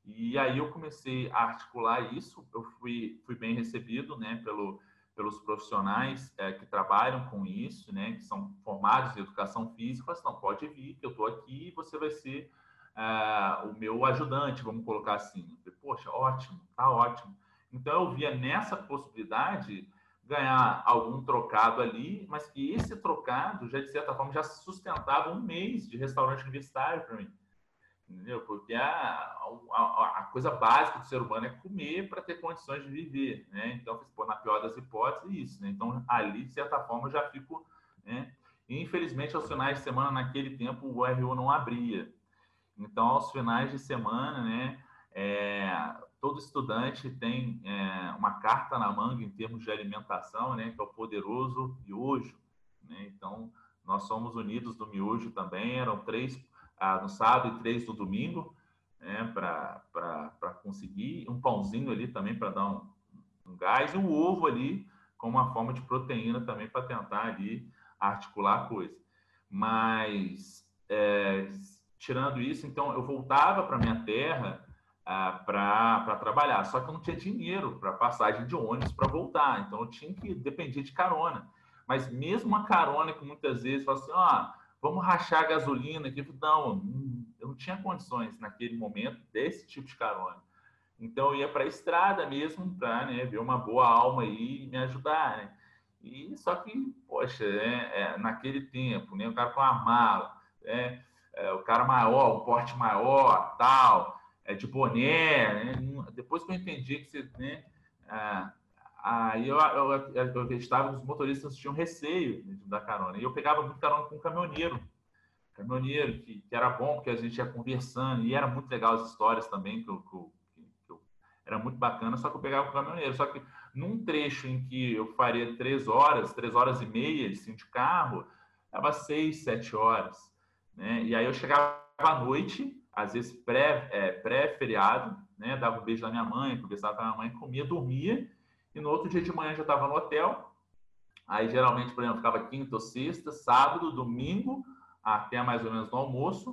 E aí eu comecei a articular isso, eu fui, fui bem recebido, né, pelo, pelos profissionais é, que trabalham com isso, né, que são formados em educação física, mas não pode vir, que eu estou aqui você vai ser uh, o meu ajudante, vamos colocar assim. falei, Poxa, ótimo, tá ótimo. Então eu via nessa possibilidade ganhar algum trocado ali, mas que esse trocado já de certa forma já sustentava um mês de restaurante universitário para mim. Entendeu? Porque a, a, a, coisa básica do ser humano é comer para ter condições de viver, né? Então, na pior das hipóteses, isso, né? Então, ali, de certa forma, eu já fico, né? E, infelizmente, aos finais de semana, naquele tempo, o RU não abria. Então, aos finais de semana, né, é, todo estudante tem é, uma carta na manga em termos de alimentação, né, que é o poderoso miojo. Né? Então, nós somos unidos do miojo também, eram três ah, no sábado e três no domingo, né, para conseguir um pãozinho ali também para dar um, um gás e um ovo ali como uma forma de proteína também para tentar ali articular a coisa. Mas é, tirando isso, então eu voltava para minha terra ah, para trabalhar. Só que eu não tinha dinheiro para passagem de ônibus para voltar, então eu tinha que depender de carona. Mas mesmo a carona que muitas vezes fala assim, ah, vamos rachar a gasolina aqui, não, eu não tinha condições naquele momento desse tipo de carona. Então eu ia para a estrada mesmo para né, ver uma boa alma aí e me ajudar, né? E só que, poxa, é, é, naquele tempo, né, o cara com a mala, né, é, o cara maior, o porte maior, tal, é de boné, né, depois que eu entendi que você, né, ah, aí eu, acreditava que os motoristas tinham receio dar carona, e eu pegava muito carona com um caminhoneiro, caminhoneiro que, que, era bom, porque a gente ia conversando, e era muito legal as histórias também, que eu, que eu, era muito bacana, só que eu pegava com o caminhoneiro, só que num trecho em que eu faria três horas, três horas e meia assim, de carro, dava seis, sete horas. Né? E aí eu chegava à noite, às vezes pré, é, pré-feriado, né? dava um beijo na minha mãe, conversava com a minha mãe, comia, dormia, e no outro dia de manhã já estava no hotel. Aí geralmente, por exemplo, ficava quinta ou sexta, sábado, domingo, até mais ou menos no almoço,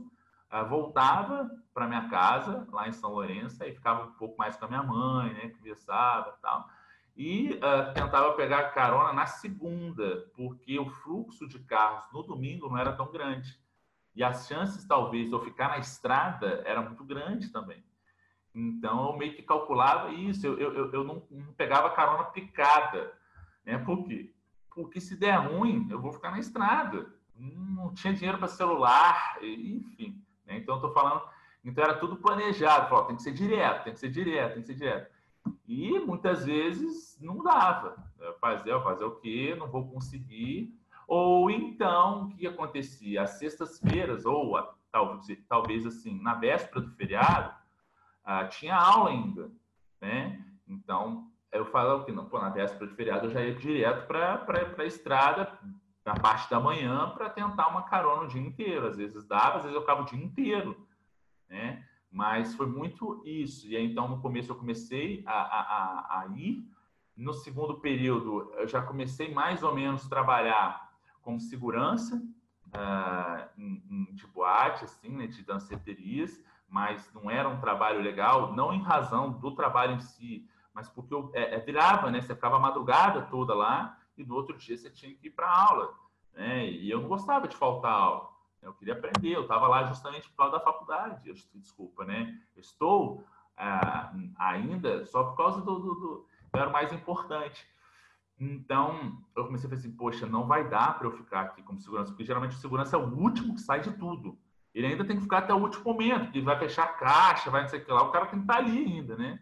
uh, voltava para minha casa, lá em São Lourenço, e ficava um pouco mais com a minha mãe, né? conversava e tal e uh, tentava pegar carona na segunda, porque o fluxo de carros no domingo não era tão grande. E as chances, talvez, de eu ficar na estrada era muito grande também. Então, eu meio que calculava isso, eu, eu, eu não, não pegava carona picada. Né? Por quê? Porque se der ruim, eu vou ficar na estrada. Não tinha dinheiro para celular, enfim. Né? Então, eu estou falando. Então, era tudo planejado. Falou, tem que ser direto, tem que ser direto, tem que ser direto. E muitas vezes não dava. Fazer, fazer o quê? Não vou conseguir. Ou então, o que acontecia? Às sextas-feiras, ou talvez, talvez assim, na véspera do feriado, ah, tinha aula ainda. Né? Então, eu falava que não, pô, na véspera do feriado eu já ia direto para a estrada, na parte da manhã, para tentar uma carona o dia inteiro. Às vezes dava, às vezes eu ficava o dia inteiro. Né? Mas foi muito isso. E aí, então, no começo, eu comecei a, a, a ir. No segundo período, eu já comecei mais ou menos a trabalhar como segurança uh, em, em, de boate, assim, né, de danceterias, mas não era um trabalho legal, não em razão do trabalho em si, mas porque eu é, é, virava, né? Você ficava a madrugada toda lá e no outro dia você tinha que ir para aula, né? E eu não gostava de faltar aula. Eu queria aprender, eu estava lá justamente por causa da faculdade. Eu, desculpa, né? Estou ah, ainda só por causa do, do, do, Era o mais importante. Então, eu comecei a falar assim: poxa, não vai dar para eu ficar aqui como segurança, porque geralmente o segurança é o último que sai de tudo. Ele ainda tem que ficar até o último momento, porque vai fechar a caixa, vai não sei o que lá, o cara tem que estar tá ali ainda, né?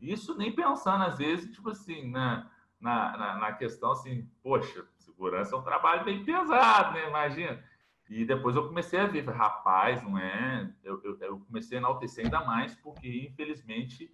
Isso nem pensando, às vezes, tipo assim, na, na, na, na questão assim, poxa, segurança é um trabalho bem pesado, né? Imagina e depois eu comecei a ver, rapaz, não é? Eu, eu, eu comecei a enaltecer ainda mais, porque infelizmente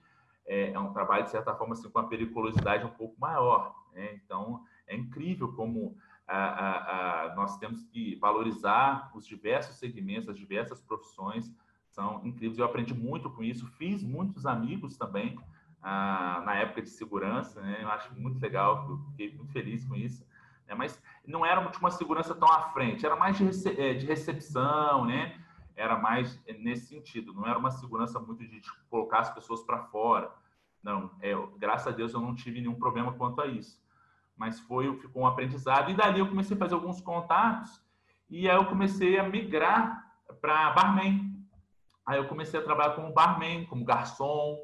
é, é, um trabalho, de certa forma, assim, com a periculosidade um pouco maior. Né? Então, é incrível como a, a, a, nós temos que valorizar os diversos segmentos, as diversas profissões, são incríveis. Eu aprendi muito com isso, fiz muitos amigos também ah, na época de segurança, né? eu acho muito legal, fiquei muito feliz com isso. Né? Mas não era uma segurança tão à frente, era mais de, rece é, de recepção, né? Era mais nesse sentido, não era uma segurança muito de colocar as pessoas para fora. Não, é, graças a Deus eu não tive nenhum problema quanto a isso. Mas foi, ficou um aprendizado. E dali eu comecei a fazer alguns contatos e aí eu comecei a migrar para barman. Aí eu comecei a trabalhar como barman, como garçom,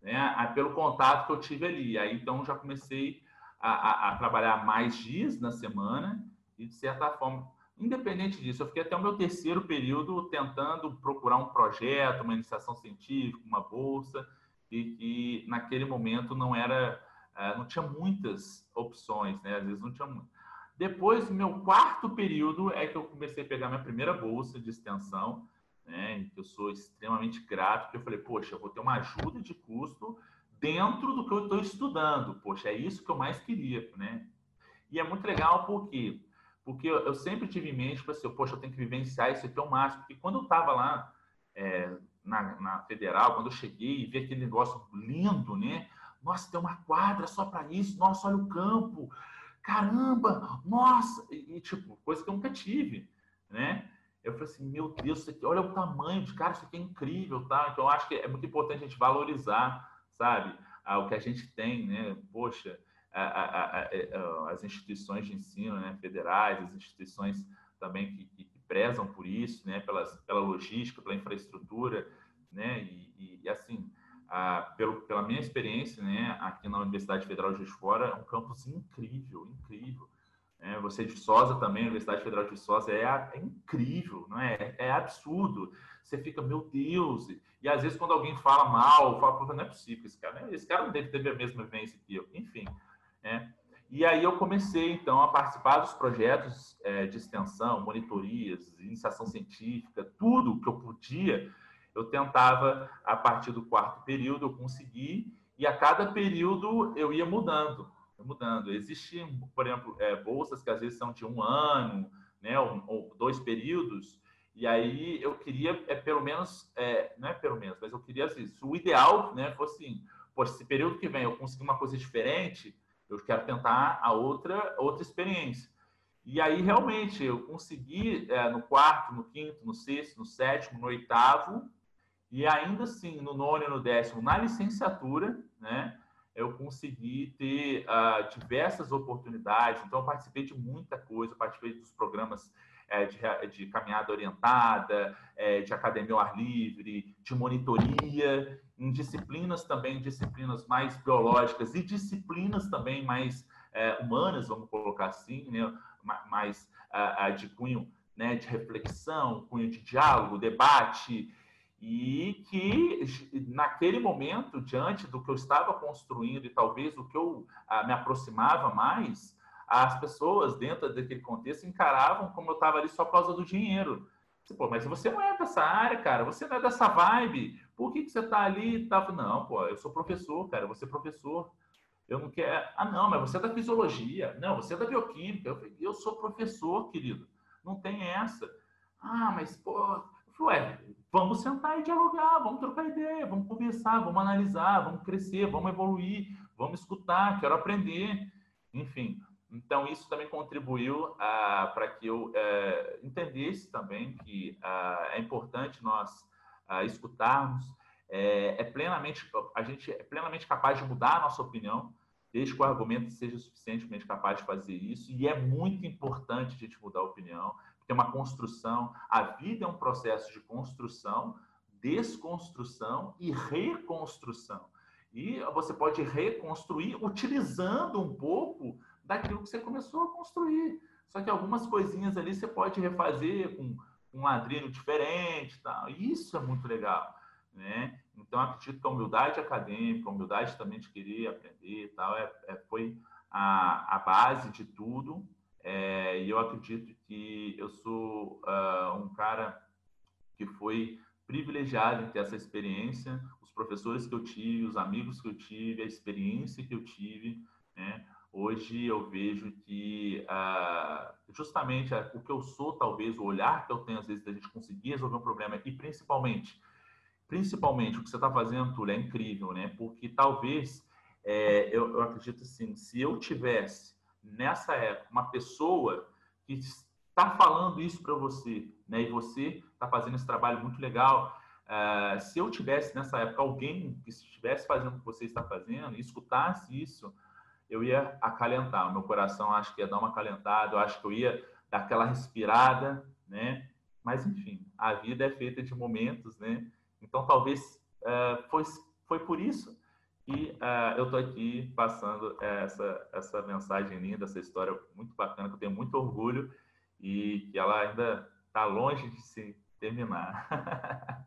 né? pelo contato que eu tive ali. Aí então já comecei a, a, a, trabalhar mais dias na semana e, de certa forma, independente disso, eu fiquei até o meu terceiro período tentando procurar um projeto, uma iniciação científica, uma bolsa, e que naquele momento não era, é, não tinha muitas opções, né? Às vezes não tinha muito. Depois, meu quarto período é que eu comecei a pegar minha primeira bolsa de extensão, né? Que eu sou extremamente grato, porque eu falei, poxa, eu vou ter uma ajuda de custo dentro do que eu estou estudando. Poxa, é isso que eu mais queria, né? E é muito legal porque porque eu, sempre tive em mente, tipo assim, poxa, eu tenho que vivenciar isso aqui ao máximo. Porque quando eu estava lá é, na, na, federal, quando eu cheguei e vi aquele negócio lindo, né? Nossa, tem uma quadra só para isso. Nossa, olha o campo. Caramba, nossa! E, e, tipo, coisa que eu nunca tive, né? Eu eu falei assim, meu Deus, aqui, olha o tamanho de cara, isso aqui é incrível, tá? Então, acho que é muito importante a gente valorizar, sabe, o que a gente tem, né? Poxa, a, a, a, as instituições de ensino né, federais, as instituições também que, que, prezam por isso, né? Pelas, pela logística, pela infraestrutura, né? E, e, assim, pelo, pela minha experiência, né? Aqui na Universidade Federal de Fora, é um campus incrível, incrível. É, você de Sosa também, a Universidade Federal de Sosa, é, é incrível, não é? É absurdo. Você fica, meu Deus. E, e às vezes, quando alguém fala mal, fala, não é possível, esse cara, né? esse cara não deve ter a mesma vivência que eu. Enfim. Né? E aí eu comecei, então, a participar dos projetos é, de extensão, monitorias, iniciação científica, tudo que eu podia, eu tentava, a partir do quarto período, eu consegui, e a cada período eu ia mudando mudando. Existem, por exemplo, é, bolsas que às vezes são de um ano, né, ou, ou dois períodos, e aí eu queria, é pelo menos, é, não é pelo menos, mas eu queria, assim, o ideal né, fosse assim, poxa, esse período que vem eu conseguir uma coisa diferente, eu quero tentar a outra, outra experiência. E aí, realmente, eu consegui é, no quarto, no quinto, no sexto, no sétimo, no oitavo, e ainda assim, no nono e no décimo, na licenciatura, né? eu consegui ter uh, diversas oportunidades. Então, eu participei de muita coisa, participei dos programas é, de, de, caminhada orientada, é, de academia ao ar livre, de monitoria, em disciplinas também, disciplinas mais biológicas e disciplinas também mais é, humanas, vamos colocar assim, né? mais de cunho né, de reflexão, cunho de diálogo, debate, e que naquele momento, diante do que eu estava construindo e talvez o que eu me aproximava mais, as pessoas dentro daquele contexto encaravam como eu estava ali só por causa do dinheiro. Pô, mas você não é dessa área, cara, você não é dessa vibe, por que, que você está ali e tá? Não, pô, eu sou professor, cara, você é professor. Eu não quero. Ah, não, mas você é da fisiologia. Não, você é da bioquímica. Eu, eu sou professor, querido. Não tem essa. Ah, mas, pô, Ué, vamos sentar e dialogar, vamos trocar ideia, vamos conversar, vamos analisar, vamos crescer, vamos evoluir, vamos escutar, quero aprender. Enfim, então isso também contribuiu ah, para que eu eh, entendesse também que ah, é importante nós ah, escutarmos, é, é, plenamente a gente é plenamente capaz de mudar a nossa opinião, desde que o argumento seja suficientemente capaz de fazer isso, e é muito importante a gente mudar a opinião tem uma construção. A vida é um processo de construção, desconstrução e reconstrução. E você pode reconstruir utilizando um pouco daquilo que você começou a construir. Só que algumas coisinhas ali você pode refazer com um ladrilho diferente, tal. Isso é muito legal, né? Então acredito que a humildade acadêmica, a humildade também de querer aprender, tal, é, é foi a, a base de tudo é, e eu acredito que eu sou uh, um cara que foi privilegiado em ter essa experiência, os professores que eu tive, os amigos que eu tive, a experiência que eu tive. Né? Hoje eu vejo que uh, justamente uh, o que eu sou, talvez, o olhar que eu tenho às vezes da gente conseguir resolver um problema e principalmente, principalmente o que você está fazendo, Túlio, é incrível, né? Porque talvez é, eu, eu acredito assim, se eu tivesse nessa época, uma pessoa que está falando isso para você, né? E você está fazendo esse trabalho muito legal. Uh, se eu tivesse nessa época alguém que estivesse fazendo o que você está fazendo e escutasse isso, eu ia acalentar. O meu coração acho que ia dar uma acalentada, eu acho que eu ia dar aquela respirada, né? Mas enfim, a vida é feita de momentos, né? Então talvez uh, foi, foi por isso e uh, eu estou aqui passando essa, essa mensagem linda, essa história muito bacana, que eu tenho muito orgulho e que ela ainda está longe de se terminar. *laughs*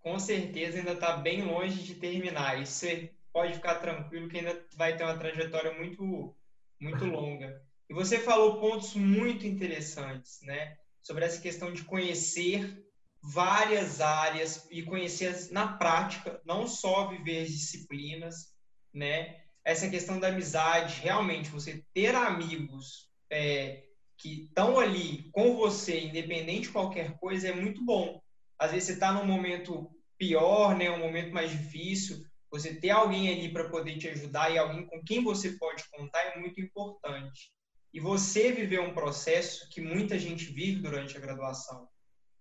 Com certeza ainda está bem longe de terminar. E você pode ficar tranquilo que ainda vai ter uma trajetória muito, muito longa. E você falou pontos muito interessantes, né? Sobre essa questão de conhecer várias áreas e conhecer na prática, não só viver as disciplinas, né? Essa questão da amizade, realmente, você ter amigos é, que estão ali com você, independente de qualquer coisa, é muito bom. Às vezes você está num momento pior, né? Um momento mais difícil, você ter alguém ali para poder te ajudar e alguém com quem você pode contar é muito importante. E você viveu um processo que muita gente vive durante a graduação,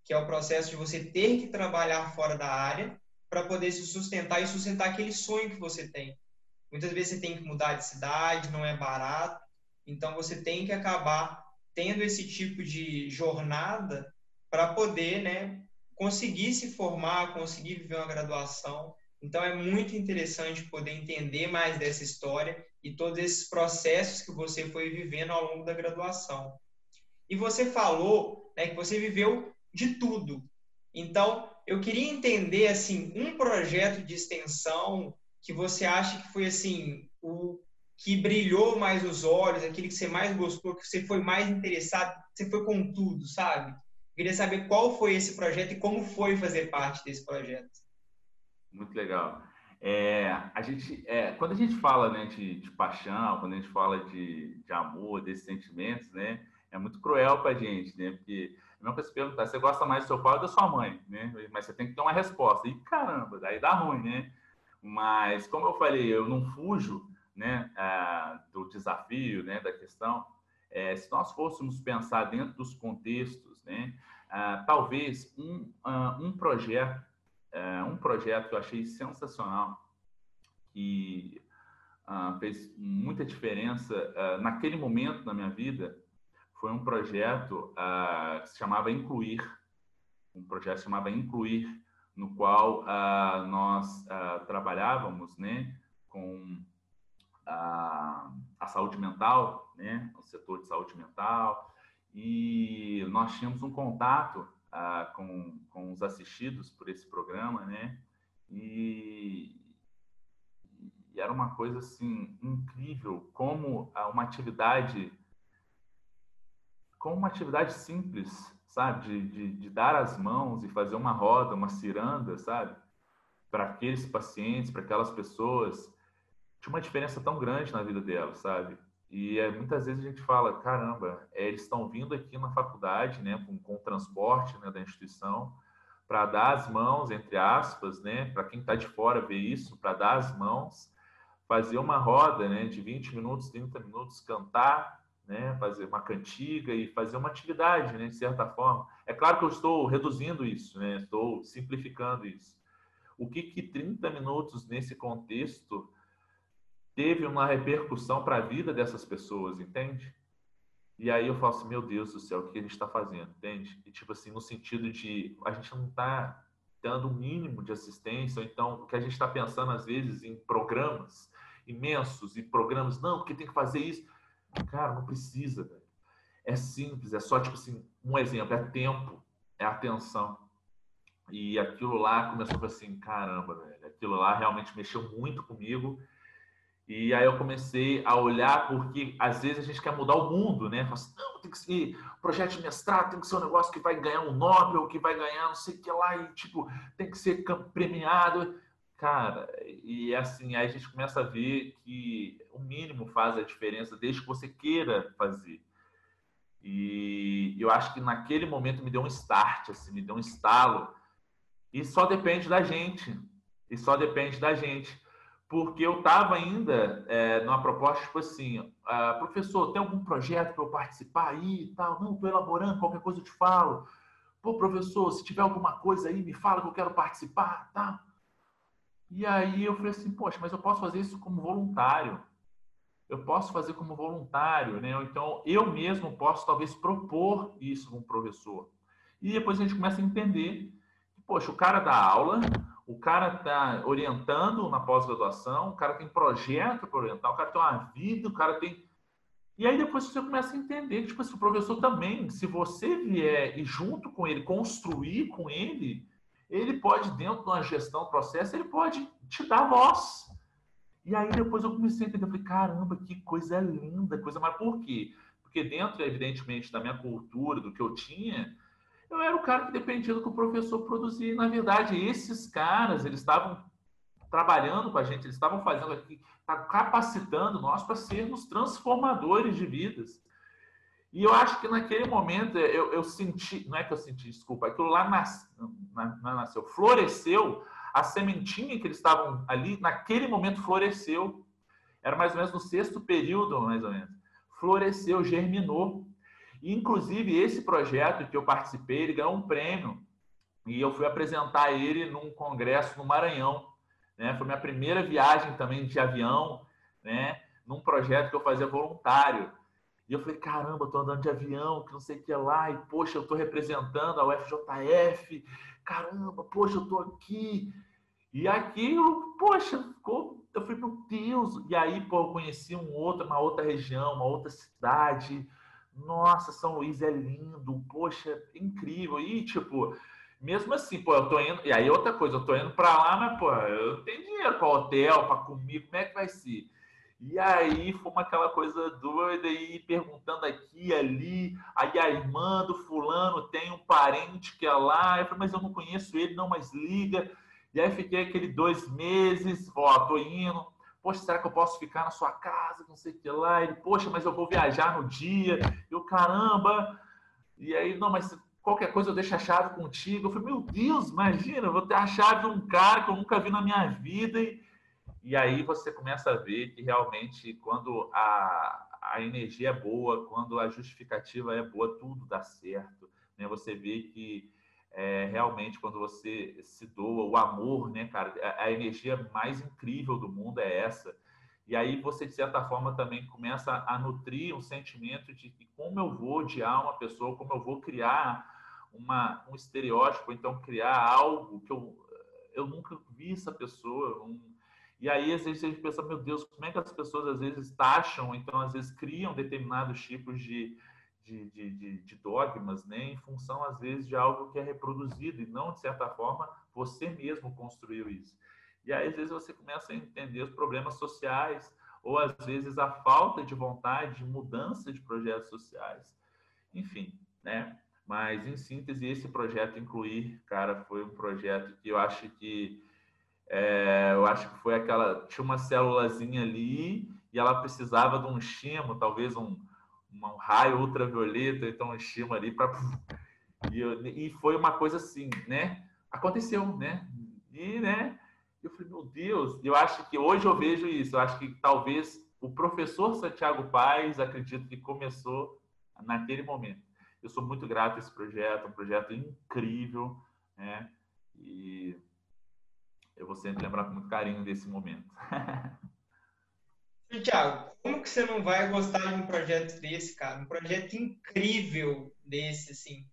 que é o processo de você ter que trabalhar fora da área para poder se sustentar e sustentar aquele sonho que você tem. Muitas vezes você tem que mudar de cidade, não é barato, então você tem que acabar tendo esse tipo de jornada para poder, né, conseguir se formar, conseguir viver uma graduação. Então é muito interessante poder entender mais dessa história e todos esses processos que você foi vivendo ao longo da graduação. E você falou né, que você viveu de tudo. Então, eu queria entender assim um projeto de extensão que você acha que foi assim o que brilhou mais os olhos, aquele que você mais gostou, que você foi mais interessado, você foi com tudo, sabe? Eu queria saber qual foi esse projeto e como foi fazer parte desse projeto. Muito legal. É, a gente, é, quando a gente fala né, de, de, paixão, quando a gente fala de, de amor, desses sentimentos, né, é muito cruel para a gente, né? Porque a mesma coisa se perguntar, você gosta mais do seu pai ou da sua mãe, né? Mas você tem que ter uma resposta. E caramba, daí dá ruim, né? Mas como eu falei, eu não fujo, né, do desafio, né, da questão. É, se nós fôssemos pensar dentro dos contextos, né, talvez um, um projeto, é, um projeto que eu achei sensacional, que fez muita diferença naquele momento na minha vida, foi um projeto que se chamava Incluir, um projeto que se chamava Incluir, no qual nós trabalhávamos, né, com a, a saúde mental, né, o setor de saúde mental, e nós tínhamos um contato com, com os assistidos por esse programa, né, e, e era uma coisa assim incrível como uma atividade como uma atividade simples, sabe, de, de, de dar as mãos e fazer uma roda, uma ciranda, sabe, para aqueles pacientes, para aquelas pessoas. Tinha uma diferença tão grande na vida dela, sabe? E é, muitas vezes a gente fala, caramba, é, eles estão vindo aqui na faculdade, né, com, com o transporte né, da instituição, para dar as mãos, entre aspas, né, para quem está de fora ver isso, para dar as mãos, fazer uma roda né, de 20 minutos, 30 minutos, cantar, né, fazer uma cantiga e fazer uma atividade, né, de certa forma. É claro que eu estou reduzindo isso, né, estou simplificando isso. O que, que 30 minutos nesse contexto teve uma repercussão para a vida dessas pessoas, entende? E aí eu falo assim, meu Deus do céu, o que a gente está fazendo, entende? E tipo assim, no sentido de a gente não está dando o um mínimo de assistência, ou então o que a gente está pensando às vezes em programas imensos e programas, não, porque tem que fazer isso. Cara, não precisa, velho. É simples, é só tipo assim, um exemplo, é tempo, é atenção. E aquilo lá começou assim, caramba, velho, aquilo lá realmente mexeu muito comigo e aí eu comecei a olhar, porque às vezes a gente quer mudar o mundo, né? Fala assim, não, tem que ser projeto de mestrado, tem que ser um negócio que vai ganhar um Nobel, que vai ganhar não sei o que lá, e tipo, tem que ser premiado. Cara, e assim, aí a gente começa a ver que o mínimo faz a diferença, desde que você queira fazer. E eu acho que naquele momento me deu um start, assim, me deu um estalo. E só depende da gente. E só depende da gente porque eu estava ainda é, numa proposta tipo assim, ah, professor, tem algum projeto para eu participar aí e tal? Não, estou elaborando, qualquer coisa eu te falo. Pô, professor, se tiver alguma coisa aí, me fala que eu quero participar, tá? E aí eu falei assim, poxa, mas eu posso fazer isso como voluntário. Eu posso fazer como voluntário, né? Então eu mesmo posso talvez propor isso com o professor. E depois a gente começa a entender que, poxa, o cara dá aula, o cara está orientando na pós-graduação, o cara tem projeto para orientar, o cara tem uma vida, o cara tem. E aí depois você começa a entender que tipo, assim, o professor também, se você vier e junto com ele, construir com ele, ele pode, dentro de uma gestão, processo, ele pode te dar voz. E aí depois eu comecei a entender, falei, caramba, que coisa linda, coisa, mas por quê? Porque dentro, evidentemente, da minha cultura, do que eu tinha, eu era o cara que dependia do que o professor produzia. Na verdade, esses caras, eles estavam trabalhando com a gente, eles estavam fazendo aqui, tá capacitando nós para sermos transformadores de vidas. E eu acho que naquele momento eu, eu senti, não é que eu senti, desculpa, aquilo lá na, na, nasceu, floresceu, a sementinha que eles estavam ali, naquele momento floresceu. Era mais ou menos no sexto período, mais ou menos. floresceu, germinou. Inclusive, esse projeto que eu participei, ele ganhou um prêmio e eu fui apresentar ele num congresso no Maranhão. Né? Foi minha primeira viagem também de avião, né? num projeto que eu fazia voluntário. E eu falei, caramba, estou andando de avião, que não sei o que lá, e poxa, eu estou representando a UFJF, caramba, poxa, eu estou aqui. E aquilo, poxa, ficou, eu falei, meu Deus. E aí, pô, eu conheci um outro, uma outra região, uma outra cidade. Nossa, São Luís é lindo, poxa, incrível. E, tipo, mesmo assim, pô, eu tô indo. E aí, outra coisa, eu tô indo para lá, mas, pô, eu tenho dinheiro para hotel, para comer, como é que vai ser? E aí foi aquela coisa doida e perguntando aqui ali. Aí a irmã do fulano tem um parente que é lá. Eu falei, mas eu não conheço ele, não, mas liga. E aí fiquei aquele dois meses, ó, tô indo. Poxa, será que eu posso ficar na sua casa? Não sei o que lá. Ele, poxa, mas eu vou viajar no dia. Eu, caramba. E aí, não, mas qualquer coisa eu deixo a chave contigo. Eu falei, meu Deus, imagina, eu vou ter a chave de um cara que eu nunca vi na minha vida. E, e aí você começa a ver que realmente, quando a, a energia é boa, quando a justificativa é boa, tudo dá certo. Né? Você vê que é, realmente quando você se doa, o amor, né, cara, a, a, energia mais incrível do mundo é essa. E aí você, de certa forma, também começa a nutrir um sentimento de como eu vou odiar uma pessoa, como eu vou criar uma, um estereótipo, então criar algo que eu, eu nunca vi essa pessoa. Um, e aí, às vezes, a gente pensa, meu Deus, como é que as pessoas, às vezes, taxam, então, às vezes, criam determinados tipos de, de, de, de, dogmas, né, em função, às vezes, de algo que é reproduzido e não, de certa forma, você mesmo construiu isso. E aí, às vezes, você começa a entender os problemas sociais ou, às vezes, a falta de vontade de mudança de projetos sociais. Enfim, né? Mas, em síntese, esse projeto Incluir, cara, foi um projeto que eu acho que é, eu acho que foi aquela tinha uma célulazinha ali e ela precisava de um estímulo, talvez um, um raio ultravioleta, então estímulo ali para *laughs* e, e foi uma coisa assim, né? Aconteceu, né? E, né? Eu falei, meu Deus, eu acho que hoje eu vejo isso. Eu acho que talvez o professor Santiago Paz, acredito que começou naquele momento. Eu sou muito grato a esse projeto, um projeto incrível, né? E eu vou sempre lembrar com muito carinho desse momento. *laughs* Tiago, como que você não vai gostar de um projeto desse, cara? Um projeto incrível desse, assim.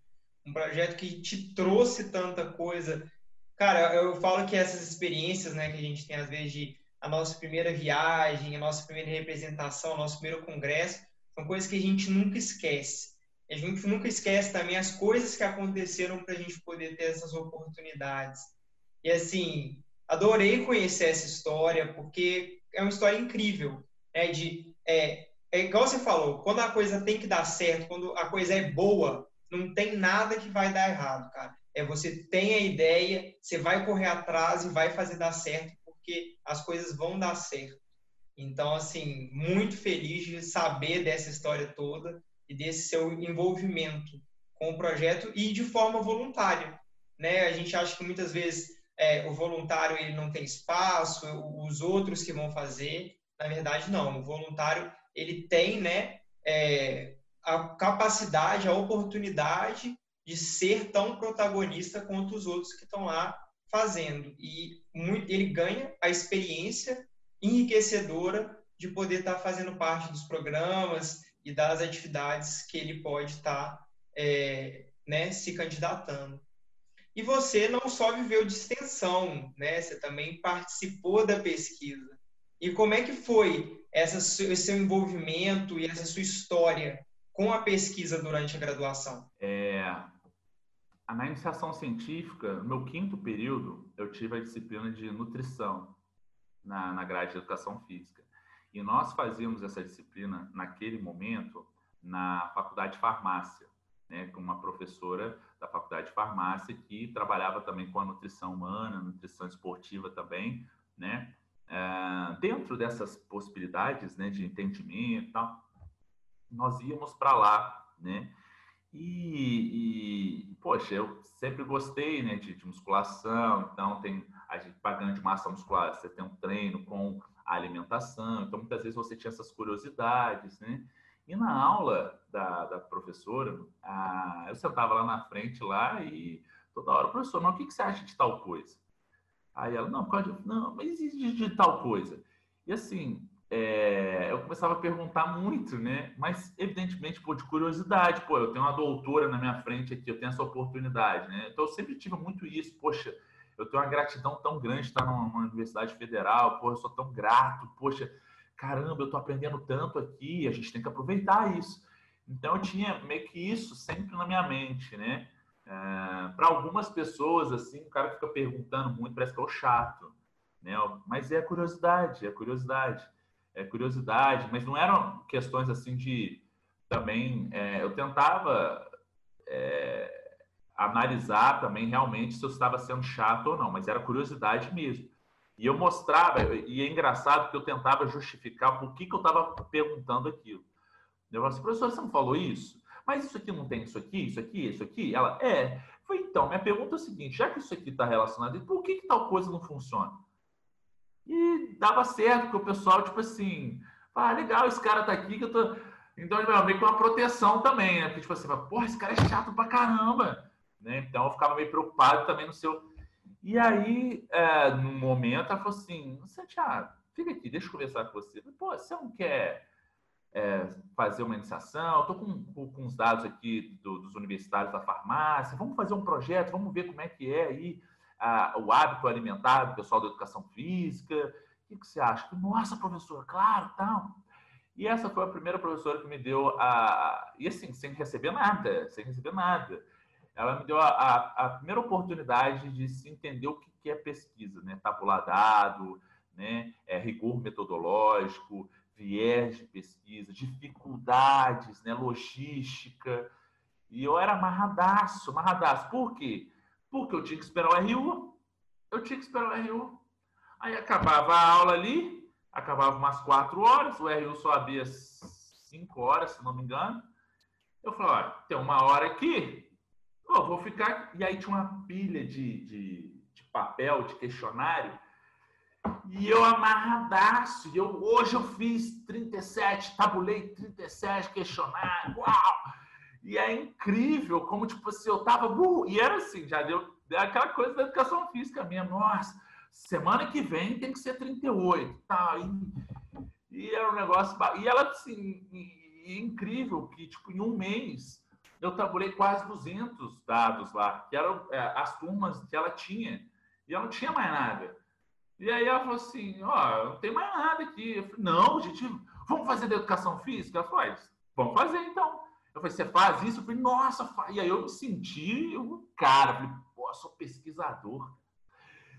Um projeto que te trouxe tanta coisa. Cara, eu falo que essas experiências, né, que a gente tem às vezes de a nossa primeira viagem, a nossa primeira representação, o nosso primeiro congresso, são coisas que a gente nunca esquece. A gente nunca esquece também as coisas que aconteceram para a gente poder ter essas oportunidades. E assim, adorei conhecer essa história, porque é uma história incrível é de é, é igual você falou, quando a coisa tem que dar certo, quando a coisa é boa, não tem nada que vai dar errado, cara. É você tem a ideia, você vai correr atrás e vai fazer dar certo, porque as coisas vão dar certo. Então, assim, muito feliz de saber dessa história toda e desse seu envolvimento com o projeto e de forma voluntária, né? A gente acha que muitas vezes é, o voluntário ele não tem espaço, os outros que vão fazer, na verdade, não. O voluntário ele tem né, é, a capacidade, a oportunidade de ser tão protagonista quanto os outros que estão lá fazendo. E muito, ele ganha a experiência enriquecedora de poder estar tá fazendo parte dos programas e das atividades que ele pode estar tá, é, né, se candidatando. E você não só viveu de extensão, né? Você também participou da pesquisa. E como é que foi essa, esse seu envolvimento e essa sua história com a pesquisa durante a graduação? É, na iniciação científica, no meu quinto período, eu tive a disciplina de nutrição na, na grade de educação física. E nós fazíamos essa disciplina, naquele momento, na faculdade de farmácia, né, com uma professora da faculdade de farmácia que trabalhava também com a nutrição humana, nutrição esportiva também, né? É, dentro dessas possibilidades né, de entendimento tal, nós íamos para lá, né? E, e, poxa, eu sempre gostei né, de, de, musculação, então tem a gente pagando de massa muscular, você tem um treino com a alimentação, então muitas vezes você tinha essas curiosidades, né? E na aula da, da professora, a, eu sentava lá na frente lá e toda hora, professor, mas o que, que você acha de tal coisa? Aí ela, não, pode, não, mas e de, tal coisa? E assim, é, eu começava a perguntar muito, né? Mas, evidentemente, pô, de curiosidade. Pô, eu tenho uma doutora na minha frente aqui, eu tenho essa oportunidade, né? Então, eu sempre tive muito isso. Poxa, eu tenho uma gratidão tão grande de estar numa, universidade federal. Pô, eu sou tão grato. Poxa, caramba, eu estou aprendendo tanto aqui. A gente tem que aproveitar isso. Então, eu tinha meio que isso sempre na minha mente, né? É, Para algumas pessoas, assim, o cara fica perguntando muito, parece que é o chato, né? Mas é a curiosidade, é a curiosidade é, curiosidade, mas não eram questões assim de também. É, eu tentava é, analisar também realmente se eu estava sendo chato ou não, mas era curiosidade mesmo. E eu mostrava, e é engraçado que eu tentava justificar por que, que eu estava perguntando aquilo. Eu falei assim, professor, você não falou isso? Mas isso aqui não tem isso aqui, isso aqui, isso aqui? Ela, é. Foi então, minha pergunta é a seguinte, já que isso aqui está relacionado, por que, que tal coisa não funciona? E dava certo, porque o pessoal, tipo assim, ah, legal, esse cara tá aqui que eu tô. Então, meio que uma proteção também, né? Porque, tipo assim, porra, esse cara é chato pra caramba. Né? Então, eu ficava meio preocupado também no seu. E aí, é, no momento, ela falou assim: Santiago, fica aqui, deixa eu conversar com você. Pô, você não quer é, fazer uma iniciação? Tô com, com, com os dados aqui do, dos universitários da farmácia, vamos fazer um projeto, vamos ver como é que é aí a, o hábito alimentar do pessoal da educação física. O que, que você acha? Nossa, professor, claro, tal. E essa foi a primeira professora que me deu a. E assim, sem receber nada, sem receber nada. Ela me deu a, a, a primeira oportunidade de se entender o que, que é pesquisa, né? Tabular dado, né? É, rigor metodológico, viés de pesquisa, dificuldades, né? logística. E eu era amarradaço, amarradaço. Por quê? Porque eu tinha que esperar o RU. Eu tinha que esperar o RU. Aí acabava a aula ali, acabava umas quatro horas, o RU só abria cinco horas, se não me engano. Eu falei, olha, tem uma hora aqui, eu vou ficar. E aí tinha uma pilha de, de, de papel, de questionário. E eu amarradaço. Eu, hoje eu fiz 37, tabulei 37 questionários. Uau! E é incrível como, tipo assim, eu tava. Uh, e era assim, já deu, deu aquela coisa da educação física minha. Nossa, semana que vem tem que ser 38. Tá, e, e era um negócio. E ela, assim, e, e incrível que, tipo, em um mês eu tabulei quase 200 dados lá, que eram é, as turmas que ela tinha. E ela não tinha mais nada. E aí ela falou assim: Ó, oh, não tem mais nada aqui. Eu falei: Não, gente, vamos fazer da educação física? Ela falou: Vamos fazer então. Eu falei, você faz isso? Eu falei, nossa, faz. e aí eu me senti um cara, falei, pô, sou pesquisador.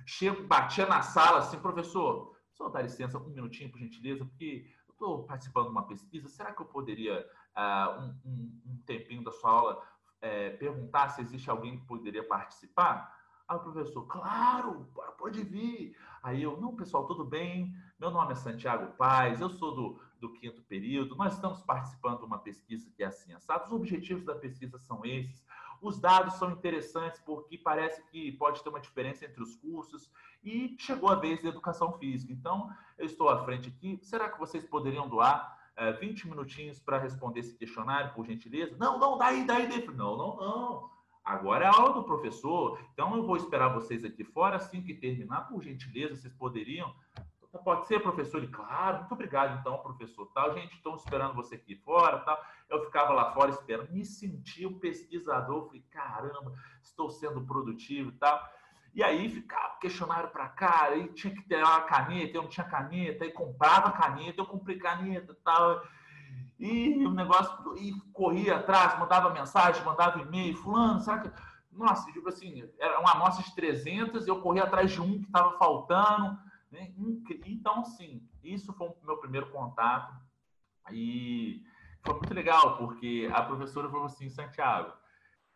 Chego, batia na sala assim, professor, só dá licença um minutinho, por gentileza, porque eu estou participando de uma pesquisa, será que eu poderia, uh, um, um, um, tempinho da sua aula, uh, perguntar se existe alguém que poderia participar? Aí o professor, claro, pode vir. Aí eu, não, pessoal, tudo bem? Meu nome é Santiago Paz, eu sou do, do quinto período. Nós estamos participando de uma pesquisa que é assim, assado. Os objetivos da pesquisa são esses. Os dados são interessantes porque parece que pode ter uma diferença entre os cursos e chegou a vez da educação física. Então, eu estou à frente aqui. Será que vocês poderiam doar é, 20 minutinhos para responder esse questionário, por gentileza? Não, não, daí, daí, daí. Não, não, não. Agora é a aula do professor, então eu vou esperar vocês aqui fora. Assim que terminar, por gentileza, vocês poderiam. Pode ser, professor? E claro, muito obrigado, então, professor. Tal, gente, estou esperando você aqui fora. Tal. Eu ficava lá fora esperando, me sentia um pesquisador. Falei, caramba, estou sendo produtivo e tal. E aí ficava questionário para cá, aí tinha que ter uma caneta, eu não tinha caneta, aí comprava caneta, eu comprei caneta e tal. E o negócio, e corria atrás, mandava mensagem, mandava e-mail, fulano, será que... Nossa, tipo assim, era uma amostra de 300, eu corria atrás de um que estava faltando. Né? Então, sim, isso foi o meu primeiro contato. E foi muito legal, porque a professora falou assim, Santiago,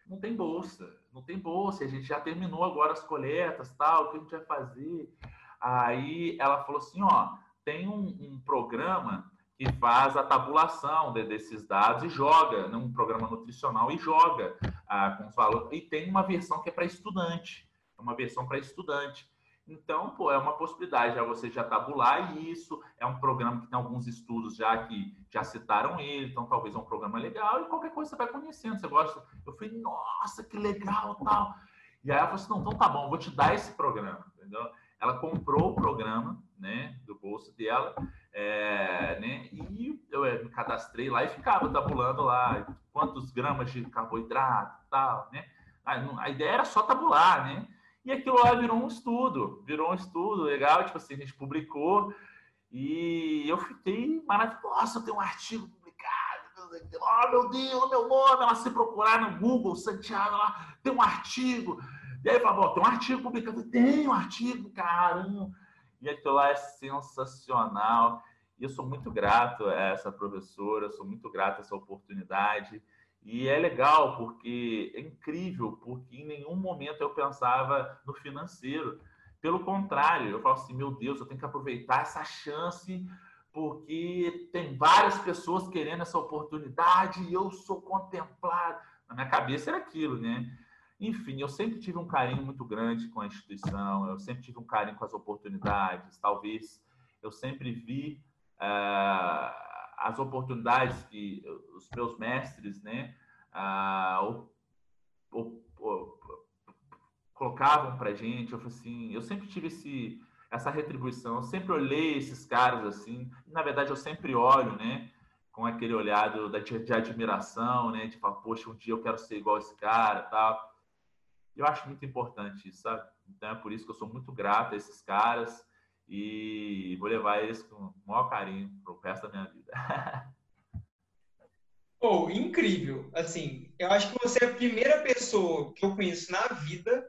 não tem bolsa, não tem bolsa, a gente já terminou agora as coletas, tal, o que a gente vai fazer? Aí ela falou assim, ó, tem um, um programa que faz a tabulação de, desses dados e joga num programa nutricional e joga ah, com os valores. E tem uma versão que é para estudante, é uma versão para estudante. Então, pô, é uma possibilidade já você já tabular isso. É um programa que tem alguns estudos já que já citaram ele, então talvez é um programa legal e qualquer coisa você vai conhecendo. Você gosta? Eu falei, nossa, que legal, tal. E aí ela falou assim, não, então tá bom, vou te dar esse programa, entendeu? Ela comprou o programa, né, do bolso dela, é, né, e eu é, me cadastrei lá e ficava tabulando lá quantos gramas de carboidrato, tal, né? A, a ideia era só tabular, né? E aquilo lá virou um estudo, virou um estudo legal, tipo assim, a gente publicou e eu fiquei maravilhoso. Nossa, tem um artigo publicado, oh meu Deus, meu nome, ela se procurar no Google, Santiago lá, tem um artigo. E aí falou, tem um artigo publicado, tem um artigo, caramba. E aquilo lá é sensacional. E eu sou muito grato a essa professora, sou muito grato a essa oportunidade. E é legal porque é incrível, porque em nenhum momento eu pensava no financeiro. Pelo contrário, eu falo assim, meu Deus, eu tenho que aproveitar essa chance porque tem várias pessoas querendo essa oportunidade e eu sou contemplado. Na minha cabeça era aquilo, né? Enfim, eu sempre tive um carinho muito grande com a instituição, eu sempre tive um carinho com as oportunidades. Talvez eu sempre vi uh, as oportunidades que os meus mestres, né, ah, colocavam para gente. Eu falei assim, eu sempre tive esse, essa retribuição, eu sempre olhei esses caras assim. E, na verdade, eu sempre olho, né, com aquele olhado de, de admiração, né, de falar, poxa, um dia eu quero ser igual esse cara, tal. Eu acho muito importante isso, sabe? Então é por isso que eu sou muito grato a esses caras e vou levar eles com o maior carinho pro resto da minha vida. *laughs* oh, incrível! Assim, eu acho que você é a primeira pessoa que eu conheço na vida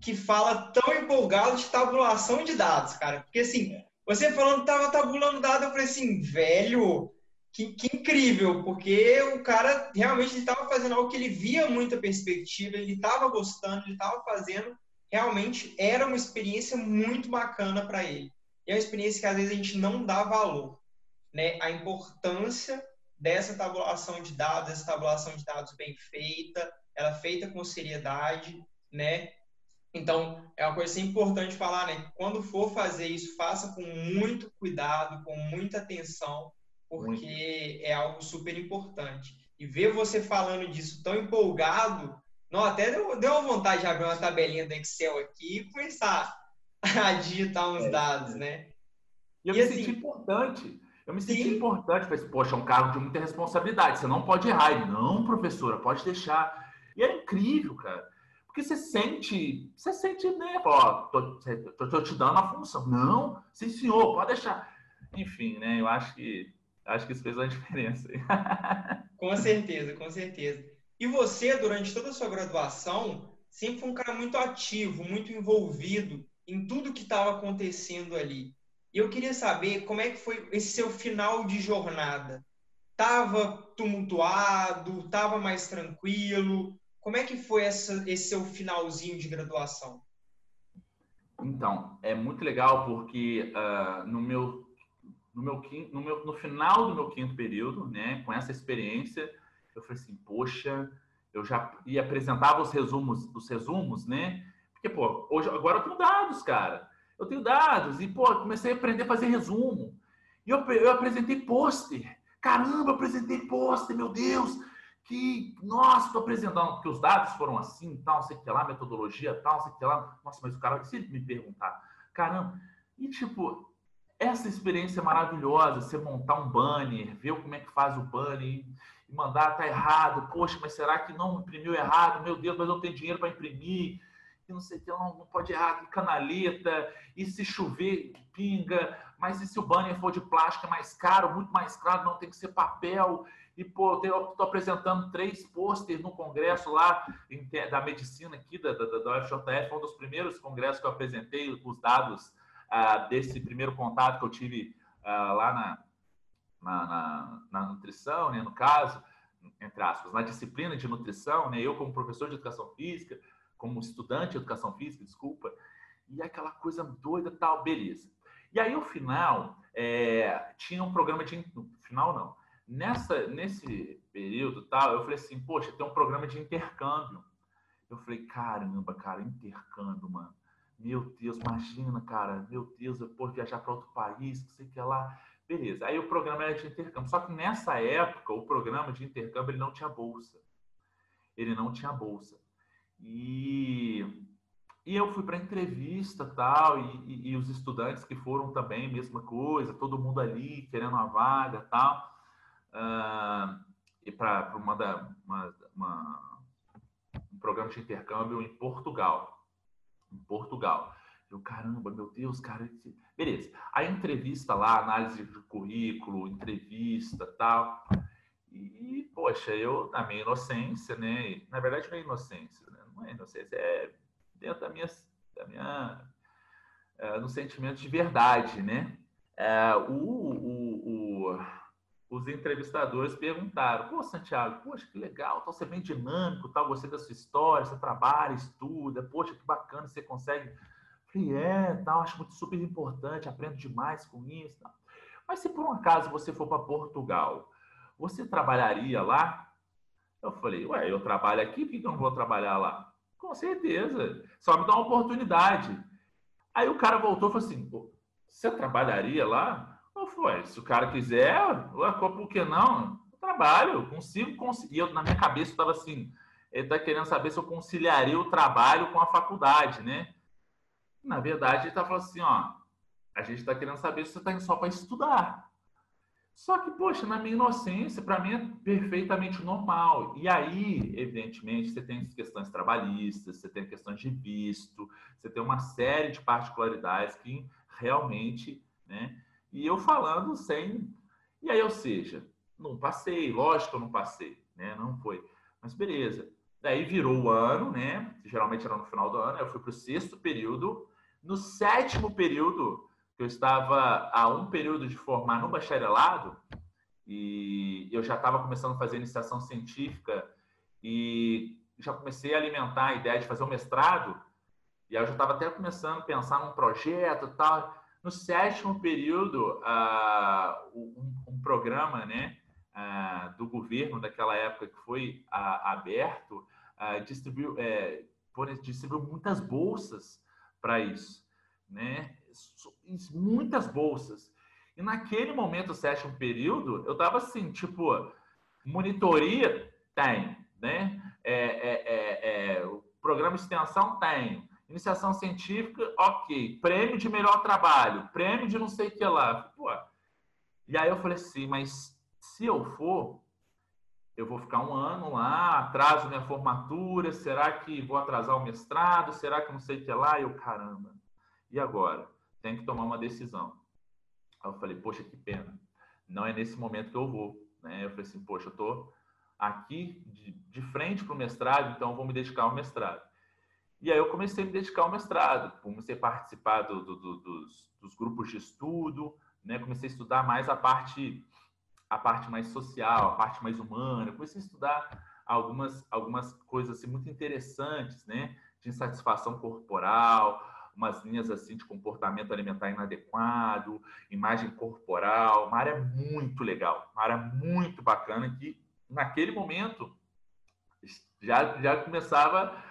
que fala tão empolgado de tabulação de dados, cara. Porque assim, você falando que tava tabulando dados, eu falei assim, velho, que, que incrível, porque o cara realmente estava fazendo algo que ele via muita perspectiva, ele estava gostando, ele estava fazendo realmente era uma experiência muito bacana para ele. E é uma experiência que às vezes a gente não dá valor, né? A importância dessa tabulação de dados, essa tabulação de dados bem feita, ela feita com seriedade, né? Então, é uma coisa importante falar, né? Quando for fazer isso, faça com muito cuidado, com muita atenção, porque muito. é algo super importante. E ver você falando disso tão empolgado, não, até deu, deu uma vontade de abrir uma tabelinha do Excel aqui e começar *laughs* a digitar uns é. dados, né? E eu e me assim, senti importante. Eu me senti sim. importante. Falei assim, poxa, é um cargo de muita responsabilidade. Você não pode errar. Ele, não, professora, pode deixar. E é incrível, cara. Porque você sente, você sente, né? Ó, tô, tô, tô te dando a função. Não, sim, senhor, pode deixar. Enfim, né? Eu acho que acho que isso fez uma diferença. *laughs* com certeza, com certeza. E você, durante toda a sua graduação, sempre foi um cara muito ativo, muito envolvido em tudo que estava acontecendo ali. E eu queria saber como é que foi esse seu final de jornada. Tava tumultuado? Tava mais tranquilo? Como é que foi essa, esse seu finalzinho de graduação? Então, é muito legal porque uh, no meu no meu, no meu no final do meu quinto período, né, com essa experiência, eu falei assim, poxa, eu já ia apresentava os resumos, os resumos, né? Porque, pô, hoje, agora eu tenho dados, cara. Eu tenho dados e, pô, comecei a aprender a fazer resumo. E eu, eu apresentei pôster. Caramba, eu apresentei pôster, meu Deus! Que, nossa, estou apresentando, porque os dados foram assim, tal, sei que lá, metodologia, tal, sei que lá. Nossa, mas o cara, se me perguntar, caramba, e tipo, essa experiência maravilhosa, você montar um banner, ver como é que faz o banner, e mandar tá errado, poxa, mas será que não imprimiu errado? Meu Deus, mas eu não tenho dinheiro para imprimir, e não sei o que, não, não pode errar, que canaleta, e se chover, pinga, mas e se o banner for de plástico é mais caro, muito mais caro, não tem que ser papel, e pô, eu estou apresentando três pôsteres no congresso lá da medicina aqui, da, da, da UFJF, foi um dos primeiros congressos que eu apresentei os dados desse primeiro contato que eu tive lá na, na, na, na nutrição, né, no caso, entre aspas, na disciplina de nutrição, né, eu como professor de educação física, como estudante de educação física, desculpa, e aquela coisa doida tal, beleza. E aí, no final, é, tinha um programa de. No final, não. Nessa, nesse período tal, eu falei assim, poxa, tem um programa de intercâmbio. Eu falei, caramba, cara, intercâmbio, mano. Meu Deus, imagina, cara, meu Deus, eu posso viajar para outro país, que sei que é lá. Beleza. Aí o programa era de intercâmbio. Só que nessa época, o programa de intercâmbio ele não tinha bolsa. Ele não tinha bolsa. E, e eu fui para entrevista tal, e, e, e, os estudantes que foram também, mesma coisa, todo mundo ali querendo uma vaga tal. Uh, e para uma, uma, uma, um programa de intercâmbio em Portugal. Em Portugal. Eu, caramba, meu Deus, cara. Beleza. A entrevista lá, análise de currículo, entrevista tal. E, poxa, eu, na minha inocência, né? Na verdade, não é inocência, né? Não é inocência, é dentro da minha. Da minha é, no sentimento de verdade, né? É, o, o, os entrevistadores perguntaram: Pô, Santiago, poxa, que legal, você é bem dinâmico, tal, gostei da sua história, você trabalha, estuda, poxa, que bacana, você consegue Falei, é, tal, acho muito super importante, aprendo demais com isso. Tal. Mas se por um acaso você for para Portugal, você trabalharia lá? Eu falei, ué, eu trabalho aqui, por que eu não vou trabalhar lá? Com certeza, só me dá uma oportunidade. Aí o cara voltou e falou assim, você trabalharia lá? Falei, se o cara quiser, por que não? Eu trabalho, eu consigo conseguir. Eu, na minha cabeça estava assim, ele está querendo saber se eu conciliaria o trabalho com a faculdade, né? Na verdade, ele está falando assim, ó, a gente está querendo saber se você está indo só para estudar. Só que, poxa, na minha inocência, para mim é perfeitamente normal. E aí, evidentemente, você tem questões trabalhistas, você tem questões de visto, você tem uma série de particularidades que realmente, né? E eu falando sem. E aí, ou seja, não passei, lógico que eu não passei, né? Não foi. Mas beleza. Daí virou o ano, né? Geralmente era no final do ano, eu fui para o sexto período no sétimo período, que eu estava a um período de formar no bacharelado, e eu já estava começando a fazer iniciação científica e já comecei a alimentar a ideia de fazer um mestrado, e aí eu já estava até começando a pensar num projeto e tal. No sétimo período, uh, um, um, programa né, uh, do governo daquela época que foi aberto distribuiu, é, distribuiu muitas bolsas para isso, né? Muitas bolsas. E naquele momento, o sétimo período, eu tava assim, tipo, monitoria tem, né? É, é, é, é, programa de extensão tem, iniciação científica, ok, prêmio de melhor trabalho, prêmio de não sei o que lá. Pô. E aí eu falei assim, mas se eu for, eu vou ficar um ano lá, atraso minha formatura, será que vou atrasar o mestrado, será que não sei o que lá? E eu, caramba, e agora? Tem que tomar uma decisão. Aí eu falei, poxa, que pena, não é nesse momento que eu vou. Né? Eu falei assim, poxa, eu estou aqui de, de frente para o mestrado, então vou me dedicar ao mestrado. E aí eu comecei a me dedicar ao mestrado, comecei a participar do, do, do, dos, dos grupos de estudo, né? comecei a estudar mais a parte a parte mais social, a parte mais humana. Comecei a estudar algumas, algumas coisas assim, muito interessantes, né? De insatisfação corporal, umas linhas assim de comportamento alimentar inadequado, imagem corporal, uma área muito legal, uma área muito bacana que naquele momento já, já começava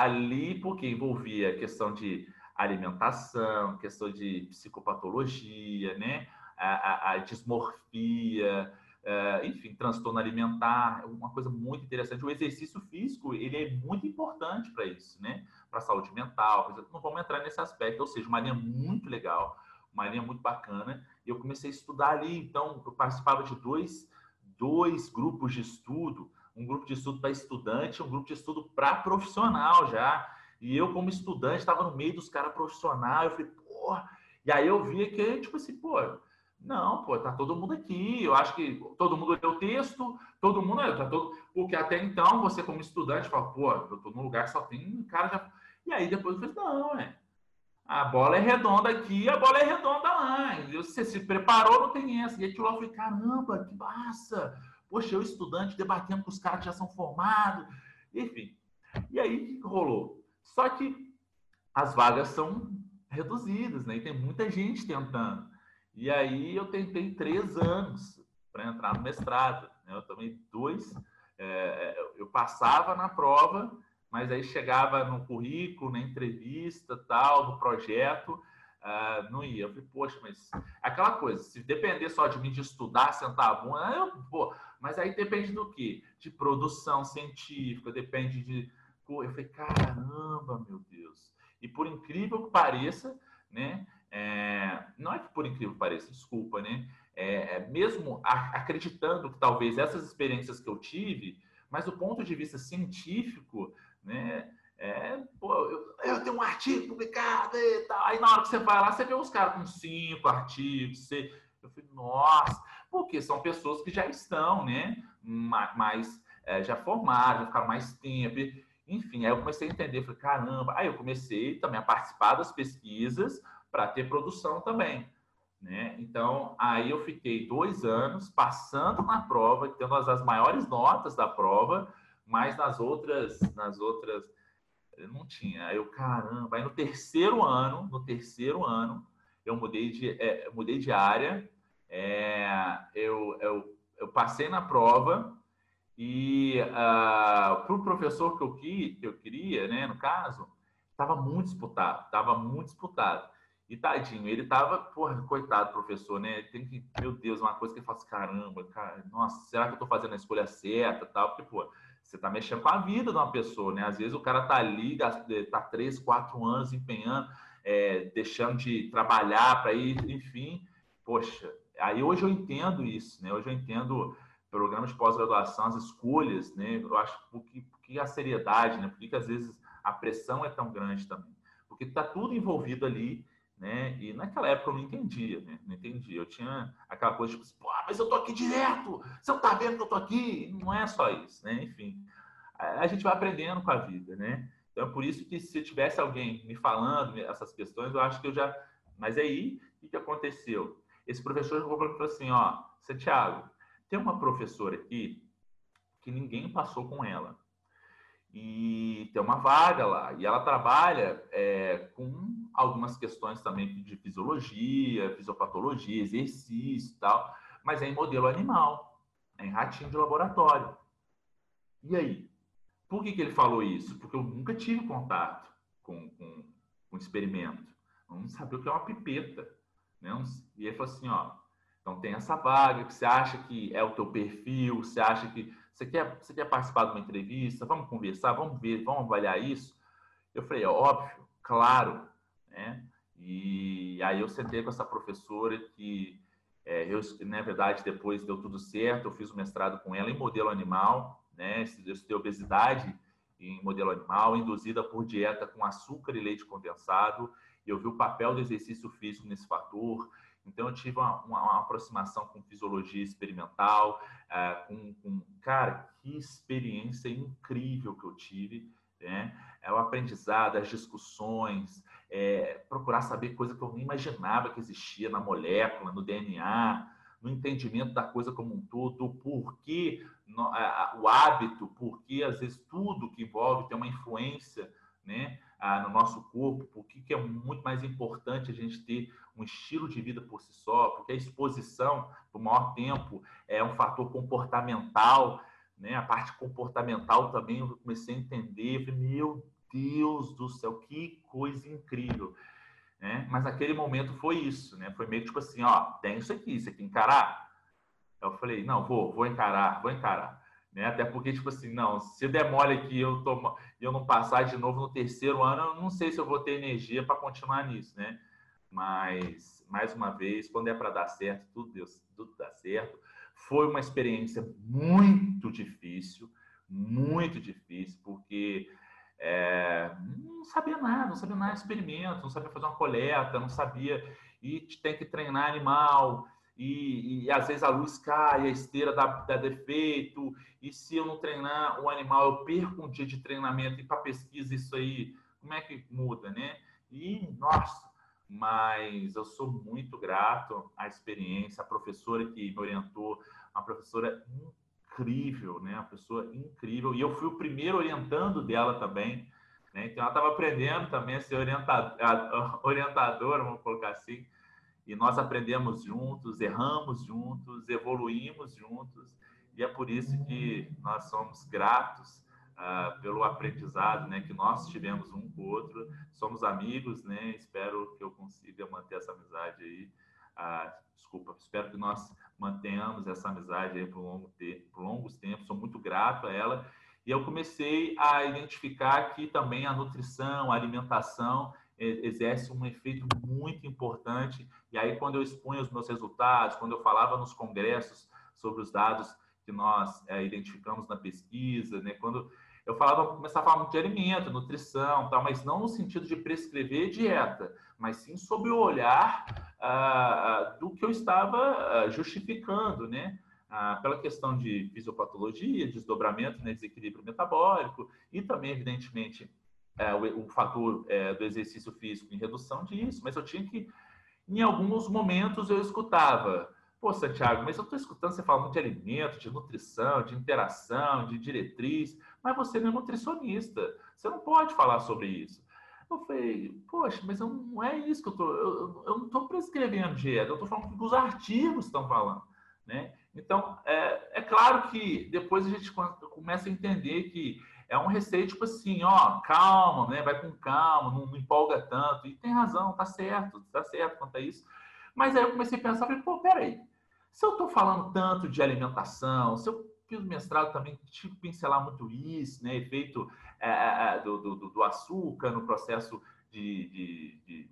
ali porque envolvia a questão de alimentação, questão de psicopatologia, né? a, a dismorfia, uh, enfim, transtorno alimentar, uma coisa muito interessante. O exercício físico, ele é muito importante para isso, né? Para a saúde mental, não vamos entrar nesse aspecto, ou seja, uma linha muito legal, uma linha muito bacana, e eu comecei a estudar ali, então, eu participava de dois, dois grupos de estudo, um grupo de estudo para estudante, um grupo de estudo para profissional já, e eu, como estudante, estava no meio dos caras profissionais, eu falei, pô, e aí eu via que, tipo assim, pô, não, pô, tá todo mundo aqui. Eu acho que todo mundo lê o texto, todo mundo, tá todo, porque até então você como estudante fala, pô, eu tô num lugar que só tem cara já. E aí depois eu falei, não, é. A bola é redonda aqui, a bola é redonda lá. Você se preparou, não tem essa. E lá eu falei, caramba, que massa! Poxa, eu estudante debatendo com os caras que já são formados. Enfim. E aí rolou. Só que as vagas são reduzidas, né? E tem muita gente tentando. E aí eu tentei três anos para entrar no mestrado. Né? Eu tomei dois. É, eu passava na prova, mas aí chegava no currículo, na entrevista, tal, no projeto, uh, não ia. Eu falei, poxa, mas aquela coisa, se depender só de mim de estudar, sentar a bunda, eu, pô, mas aí depende do quê? De produção científica, depende de. Eu falei, caramba, meu Deus. E por incrível que pareça, né? É, não é que por incrível que pareça, desculpa, né? É, é mesmo acreditando que talvez essas experiências que eu tive, mas do ponto de vista científico, né? É, pô, eu, eu, tenho um artigo publicado e tal. Aí na hora que você vai lá, você vê os caras com cinco artigos. Você, eu falei, nossa, porque são pessoas que já estão, né? Mais, é, já formaram, já ficaram mais tempo. Enfim, aí eu comecei a entender, falei, caramba. Aí eu comecei também a participar das pesquisas para ter produção também. Né? Então, aí eu fiquei dois anos passando na prova, tendo as, as maiores notas da prova, mas nas outras, nas outras não tinha. Aí eu, caramba, aí no terceiro ano, no terceiro ano, eu mudei de, é, mudei de área, é, eu, eu, eu passei na prova e uh, ah, para o professor que eu, que eu queria, né, no caso, estava muito disputado, estava muito disputado. E tadinho, ele tava, porra, coitado professor, né? Tem que, meu Deus, uma coisa que ele fala assim, caramba, cara, nossa, será que eu tô fazendo a escolha certa tal? Porque, pô, você está mexendo com a vida de uma pessoa, né? Às vezes o cara está ali, está três, quatro anos empenhando, é, deixando de trabalhar para ir, enfim. Poxa, aí hoje eu entendo isso, né? Hoje eu entendo programas de pós-graduação, as escolhas, né? Eu acho que, que a seriedade, né? Por que às vezes a pressão é tão grande também? Porque está tudo envolvido ali né? E naquela época eu não entendia, né? Não entendia. Eu tinha aquela coisa tipo assim, pô, mas eu tô aqui direto, você não tá vendo que eu tô aqui? Não é só isso, né? Enfim, a gente vai aprendendo com a vida, né? Então é por isso que se tivesse alguém me falando essas questões, eu acho que eu já. Mas aí, o que aconteceu? Esse professor falou para assim: ó, Santiago, tem uma professora aqui que ninguém passou com ela e tem uma vaga lá. E ela trabalha é, com algumas questões também de fisiologia, fisiopatologia, exercício e tal, mas é em modelo animal, é em ratinho de laboratório. E aí? Por que, que ele falou isso? Porque eu nunca tive contato com, com, com experimento. Eu não sabia o que é uma pipeta. Né? E ele falou assim, ó, então tem essa vaga que você acha que é o teu perfil, você acha que você quer, você quer participar de uma entrevista, vamos conversar, vamos ver, vamos avaliar isso. Eu falei, é óbvio, claro, né? E aí eu sentei com essa professora que, é, eu, na verdade, depois deu tudo certo, eu fiz o mestrado com ela em modelo animal, né? Eu estudei obesidade em modelo animal, induzida por dieta com açúcar e leite condensado, e eu vi o papel do exercício físico nesse fator, então, eu tive uma, uma, uma aproximação com fisiologia experimental, uh, com, com, cara, que experiência incrível que eu tive, né? É o aprendizado, as discussões, é, procurar saber coisa que eu nem imaginava que existia na molécula, no DNA, no entendimento da coisa como um todo, o porquê, o hábito, porque às vezes tudo que envolve tem uma influência, né? Ah, no nosso corpo, por que, é muito mais importante a gente ter um estilo de vida por si só, porque a exposição por maior tempo é um fator comportamental, né? A parte comportamental também eu comecei a entender, falei, meu Deus do céu, que coisa incrível, né? Mas naquele momento foi isso, né? Foi meio tipo assim, ó, tem isso aqui, tem que encarar. Eu falei, não, vou, vou encarar, vou encarar. Né? Até porque, tipo assim, não, se demole aqui eu, eu não passar de novo no terceiro ano, eu não sei se eu vou ter energia para continuar nisso, né? Mas, mais uma vez, quando é para dar certo, tudo, Deus, tudo dá certo. Foi uma experiência muito difícil, muito difícil, porque é, não sabia nada, não sabia nada de experimento, não sabia fazer uma coleta, não sabia, e tem que treinar animal, e, e, às vezes a luz cai, a esteira dá, dá, defeito, e se eu não treinar o animal, eu perco um dia de treinamento, e para pesquisa isso aí, como é que muda, né? E, nossa, mas eu sou muito grato à experiência, a professora que me orientou, uma professora incrível, né? Uma pessoa incrível, e eu fui o primeiro orientando dela também, né? Então ela estava aprendendo também a ser orientadora, vamos colocar assim, e nós aprendemos juntos, erramos juntos, evoluímos juntos, e é por isso que nós somos gratos uh, pelo aprendizado né, que nós tivemos um com o outro. Somos amigos, né? Espero que eu consiga manter essa amizade aí. Uh, desculpa, espero que nós mantenhamos essa amizade aí por, longo tempo, por longos tempos. Sou muito grato a ela. E eu comecei a identificar que também a nutrição, a alimentação exerce um efeito muito importante. E aí, quando eu expunha os meus resultados, quando eu falava nos congressos sobre os dados que nós é, identificamos na pesquisa, né? quando eu falava, começava a falar muito de alimento, nutrição, tal, mas não no sentido de prescrever dieta, mas sim sobre o olhar ah, do que eu estava ah, justificando, né? Ah, pela questão de fisiopatologia, desdobramento, né, desequilíbrio metabólico e também, evidentemente, é, o, o, fator é, do exercício físico em redução disso, mas eu tinha que, em alguns momentos, eu escutava, pô, Santiago, mas eu estou escutando você falar muito de alimento, de nutrição, de interação, de diretriz, mas você não é nutricionista, você não pode falar sobre isso. Eu falei, poxa, mas eu, não é isso que eu estou, eu, eu, não estou prescrevendo dieta, eu estou falando que os artigos estão falando, né? Então, é, é claro que depois a gente começa a entender que é um receio tipo assim, ó, calma, né? Vai com calma, não, não, empolga tanto. E tem razão, tá certo, tá certo quanto a isso. Mas aí eu comecei a pensar, falei, pô, peraí, se eu tô falando tanto de alimentação, se eu fiz mestrado também, que pincelar muito isso, né? Efeito é, é, é do, do, do, açúcar no processo de, de, de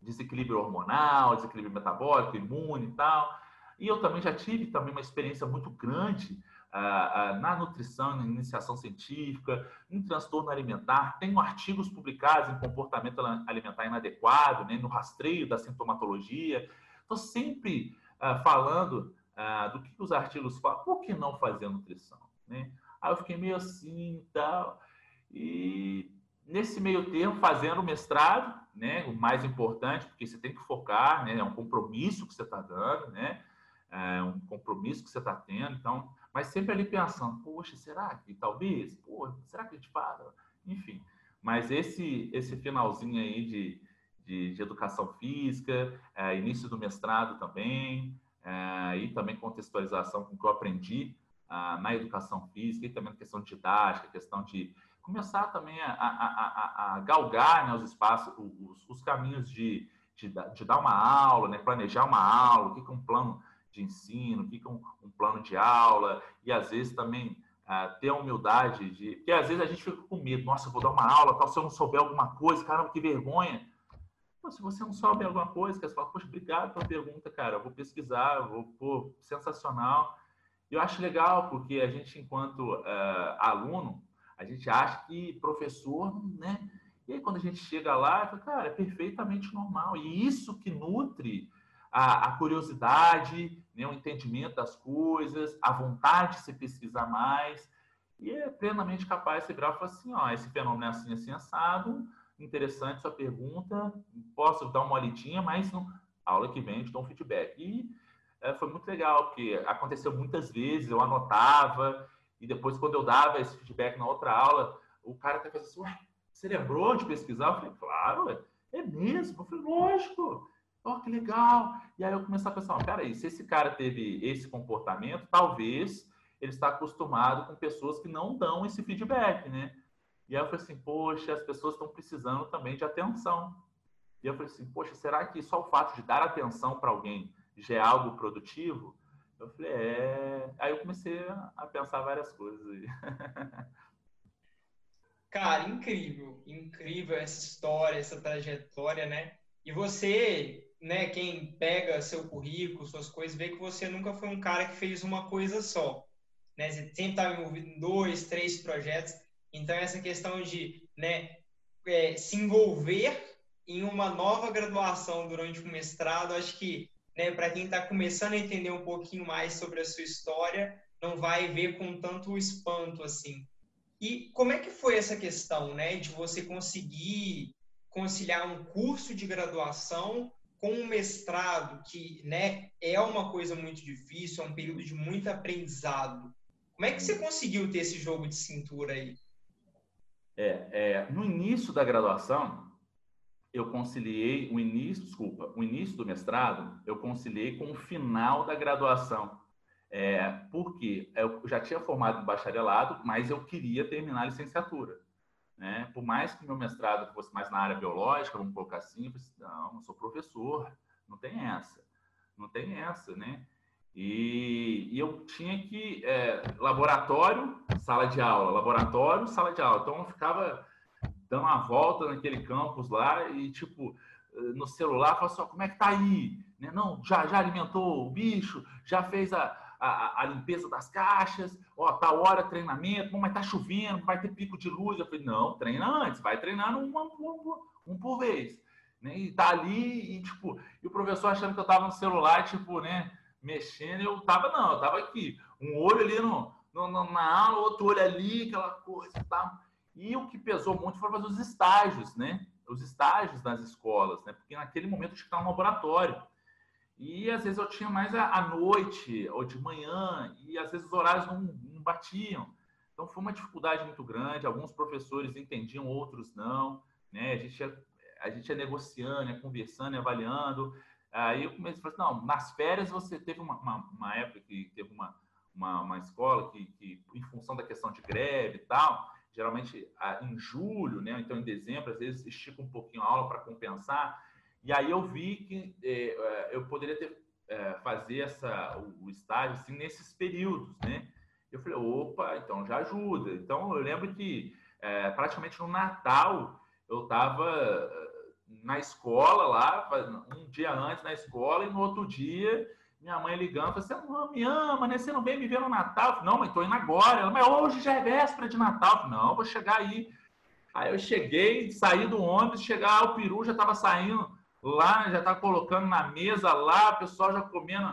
desequilíbrio hormonal, desequilíbrio metabólico, imune e tal. E eu também já tive também uma experiência muito grande na nutrição, na iniciação científica, em transtorno alimentar. Tenho artigos publicados em comportamento alimentar inadequado, né, no rastreio da sintomatologia. Estou sempre uh, falando uh, do que os artigos falam, por que não fazer nutrição? Né? Aí eu fiquei meio assim e tal. E nesse meio tempo, fazendo o mestrado, né, o mais importante, porque você tem que focar, né, é um compromisso que você está dando, né, é um compromisso que você está tendo. Então, mas sempre ali pensando, poxa, será que talvez? Pô, será que a gente para? Enfim, mas esse, esse finalzinho aí de, de, de educação física, é, início do mestrado também, é, e também contextualização com o que eu aprendi ah, na educação física, e também questão didática, questão de começar também a, a, a, a galgar né, os espaços, os, os caminhos de, de, de, dar uma aula, né, planejar uma aula, o que é um plano de ensino, fica um, um plano de aula, e às vezes também uh, ter a humildade de. Porque às vezes a gente fica com medo, nossa, eu vou dar uma aula, tal, se eu não souber alguma coisa, caramba, que vergonha. Se você não souber alguma coisa, você fala, poxa, obrigado pela pergunta, cara, eu vou pesquisar, vou, pô, sensacional. E eu acho legal, porque a gente, enquanto uh, aluno, a gente acha que professor, né? E aí, quando a gente chega lá, cara, é perfeitamente normal. E isso que nutre a, a curiosidade, né, o entendimento das coisas, a vontade de se pesquisar mais, e é plenamente capaz de se e falar assim, ó, esse fenômeno é assim, assim, assado, interessante sua pergunta, posso dar uma olhadinha, mas não, aula que vem te dou um feedback. E é, foi muito legal, porque aconteceu muitas vezes, eu anotava, e depois quando eu dava esse feedback na outra aula, o cara até fazia assim, ué, você lembrou de pesquisar? Eu falei, claro, é mesmo. Eu falei, lógico. Oh, que legal! E aí eu comecei a pensar, peraí, se esse cara teve esse comportamento, talvez ele está acostumado com pessoas que não dão esse feedback, né? E aí eu falei assim, poxa, as pessoas estão precisando também de atenção. E eu falei assim, poxa, será que só o fato de dar atenção para alguém já é algo produtivo? Eu falei, é. Aí eu comecei a pensar várias coisas. *laughs* Cara, incrível, incrível essa história, essa trajetória, né? E você né, quem pega seu currículo, suas coisas, vê que você nunca foi um cara que fez uma coisa só. Né? Você sempre estava envolvido em dois, três projetos. Então, essa questão de né, é, se envolver em uma nova graduação durante o mestrado, acho que né, para quem está começando a entender um pouquinho mais sobre a sua história, não vai ver com tanto espanto assim. E como é que foi essa questão, né, de você conseguir conciliar um curso de graduação com um mestrado, que né, é uma coisa muito difícil, é um período de muito aprendizado, como é que você conseguiu ter esse jogo de cintura aí? É, é, no início da graduação, eu conciliei o início, desculpa, o início do mestrado, eu conciliei com o final da graduação. É, porque eu já tinha formado bacharelado, mas eu queria terminar a licenciatura. Né? Por mais que meu mestrado fosse mais na área biológica, vamos colocar assim, eu assim, não, eu sou professor, não tem essa, não tem essa, né? E, e eu tinha que é, laboratório, sala de aula, laboratório, sala de aula. Então eu ficava dando uma volta naquele campus lá e tipo no celular, falava assim, como é que tá aí? Né? Não, já, já alimentou o bicho, já fez a, a, a, limpeza das caixas, ó, tá hora treinamento, mas tá chovendo, vai ter pico de luz. Eu falei, não, treina antes, vai treinando um, um, um por vez. Né? E tá ali, e tipo, e o professor achando que eu tava no celular, tipo, né, mexendo, eu tava, não, eu tava aqui, um olho ali no, no, no na aula, outro olho ali, aquela coisa e tal. E o que pesou muito foram fazer os estágios, né? Os estágios nas escolas, né? Porque naquele momento eu tinha que estar no laboratório. E às vezes eu tinha mais à noite ou de manhã, e às vezes os horários não, não batiam. Então foi uma dificuldade muito grande. Alguns professores entendiam, outros não. Né? A, gente ia, a gente ia negociando, ia conversando, ia avaliando. Aí eu comecei a falar assim, não, nas férias você teve uma, uma, uma época que teve uma, uma, uma escola que, que, em função da questão de greve e tal, geralmente em julho, né? então em dezembro, às vezes estica um pouquinho a aula para compensar. E aí eu vi que é, é, eu poderia ter, é, fazer essa, o, o, estágio assim, nesses períodos, né? Eu falei, opa, então já ajuda. Então eu lembro que é, praticamente no Natal eu estava na escola lá, um dia antes na escola, e no outro dia minha mãe ligando, você não me ama, né? Você não vem me ver no Natal? Falei, não, mãe, tô indo agora. Ela, mas hoje já é véspera de Natal. Falei, não, vou chegar aí. Aí eu cheguei, saí do ônibus, chegar, o peru já estava saindo lá, já tá colocando na mesa lá, o pessoal já comendo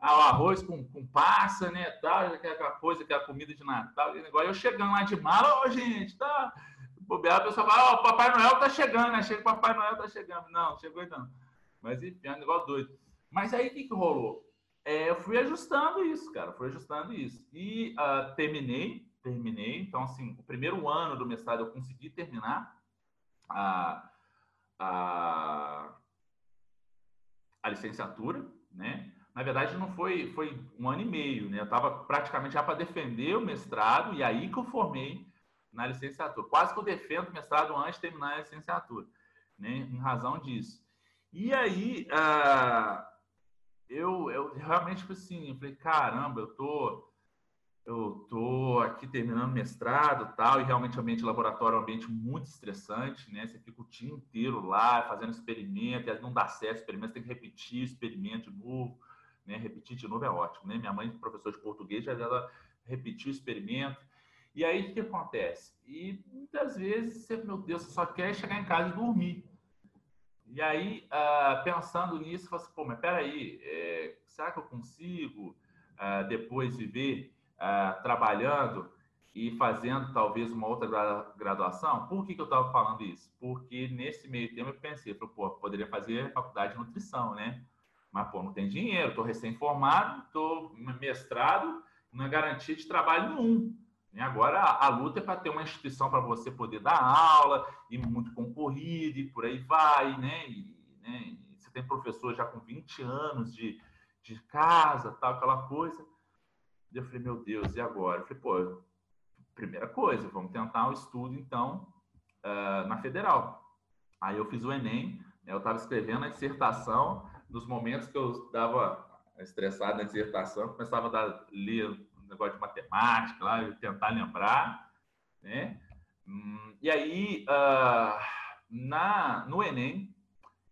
o arroz com, com passa, né, tal, aquela coisa, aquela comida de Natal, negócio. Eu chegando lá de mala, gente, tá... O pessoal fala, ó, oh, Papai Noel tá chegando, né? Chega Papai Noel tá chegando. Não, chegou não. Mas, enfim, é um negócio doido. Mas aí, o que que rolou? É, eu fui ajustando isso, cara, fui ajustando isso. E uh, terminei, terminei. Então, assim, o primeiro ano do mestrado eu consegui terminar. Uh, a, a licenciatura, né? Na verdade, não foi, foi um ano e meio, né? Eu estava praticamente já para defender o mestrado e aí que eu formei na licenciatura. Quase que eu defendo o mestrado antes de terminar a licenciatura, né? Em razão disso. E aí, uh, eu, eu realmente, tipo assim, eu falei, caramba, eu tô eu tô aqui terminando mestrado tal, e realmente o ambiente laboratório é um ambiente muito estressante, né? Você fica o dia inteiro lá fazendo experimento, e não dá certo experimento, tem que repetir experimento de novo, né? Repetir de novo é ótimo, né? Minha mãe, professora de português, ela repetiu o experimento. E aí o que acontece? E muitas vezes você, meu Deus, você só quer chegar em casa e dormir. E aí, uh, pensando nisso, você fala assim, pô, mas peraí, é, será que eu consigo uh, depois viver uh, trabalhando e fazendo talvez uma outra graduação. Por que, que eu estava falando isso? Porque nesse meio tempo eu pensei, pô, poderia fazer faculdade de nutrição, né? Mas, pô, não tem dinheiro, estou recém-formado, estou mestrado, não é garantia de trabalho nenhum. E agora a, a luta é para ter uma instituição para você poder dar aula, e muito concorrido, e por aí vai, né? E, né? E você tem professor já com 20 anos de, de casa, tal, aquela coisa. Eu falei, meu Deus, e agora? Eu falei, pô, primeira coisa, vamos tentar o estudo, então, uh, na federal. Aí eu fiz o Enem, né, eu estava escrevendo a dissertação, nos momentos que eu estava estressado na dissertação, começava a dar, ler um negócio de matemática lá, tentar lembrar, né? Hum, e aí, uh, na, no Enem,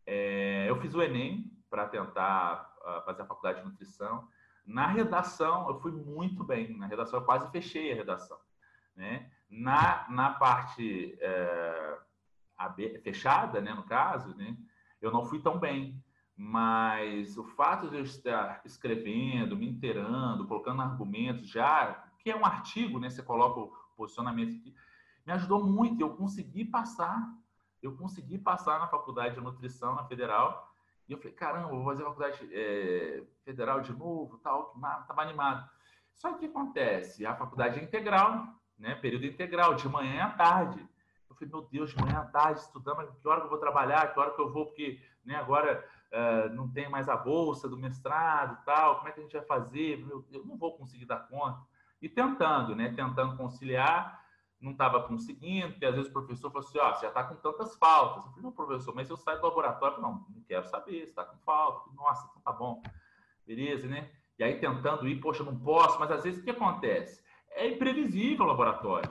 é, eu fiz o Enem para tentar uh, fazer a faculdade de nutrição. Na redação, eu fui muito bem. Na redação, eu quase fechei a redação. Né? Na, na parte é, fechada, né, no caso, né, eu não fui tão bem. Mas o fato de eu estar escrevendo, me inteirando, colocando argumentos já, que é um artigo, né, você coloca o posicionamento aqui, me ajudou muito. Eu consegui passar. Eu consegui passar na faculdade de nutrição na federal e eu falei, caramba, vou fazer faculdade é, federal de novo, tal, estava animado. Só que o que acontece? A faculdade é integral, né? Período integral, de manhã à tarde. Eu falei, meu Deus, de manhã à tarde, estudando, que hora que eu vou trabalhar, que hora que eu vou, porque né, agora uh, não tem mais a bolsa do mestrado tal, como é que a gente vai fazer? Eu, eu não vou conseguir dar conta. E tentando, né? Tentando conciliar, não estava conseguindo, porque às vezes o professor falou assim, ó, oh, você já está com tantas faltas. Eu falei, não, professor, mas eu saio do laboratório, não, não quero saber, você está com falta. Nossa, então tá bom. Beleza, né? E aí tentando ir, poxa, não posso, mas às vezes o que acontece? É imprevisível o laboratório.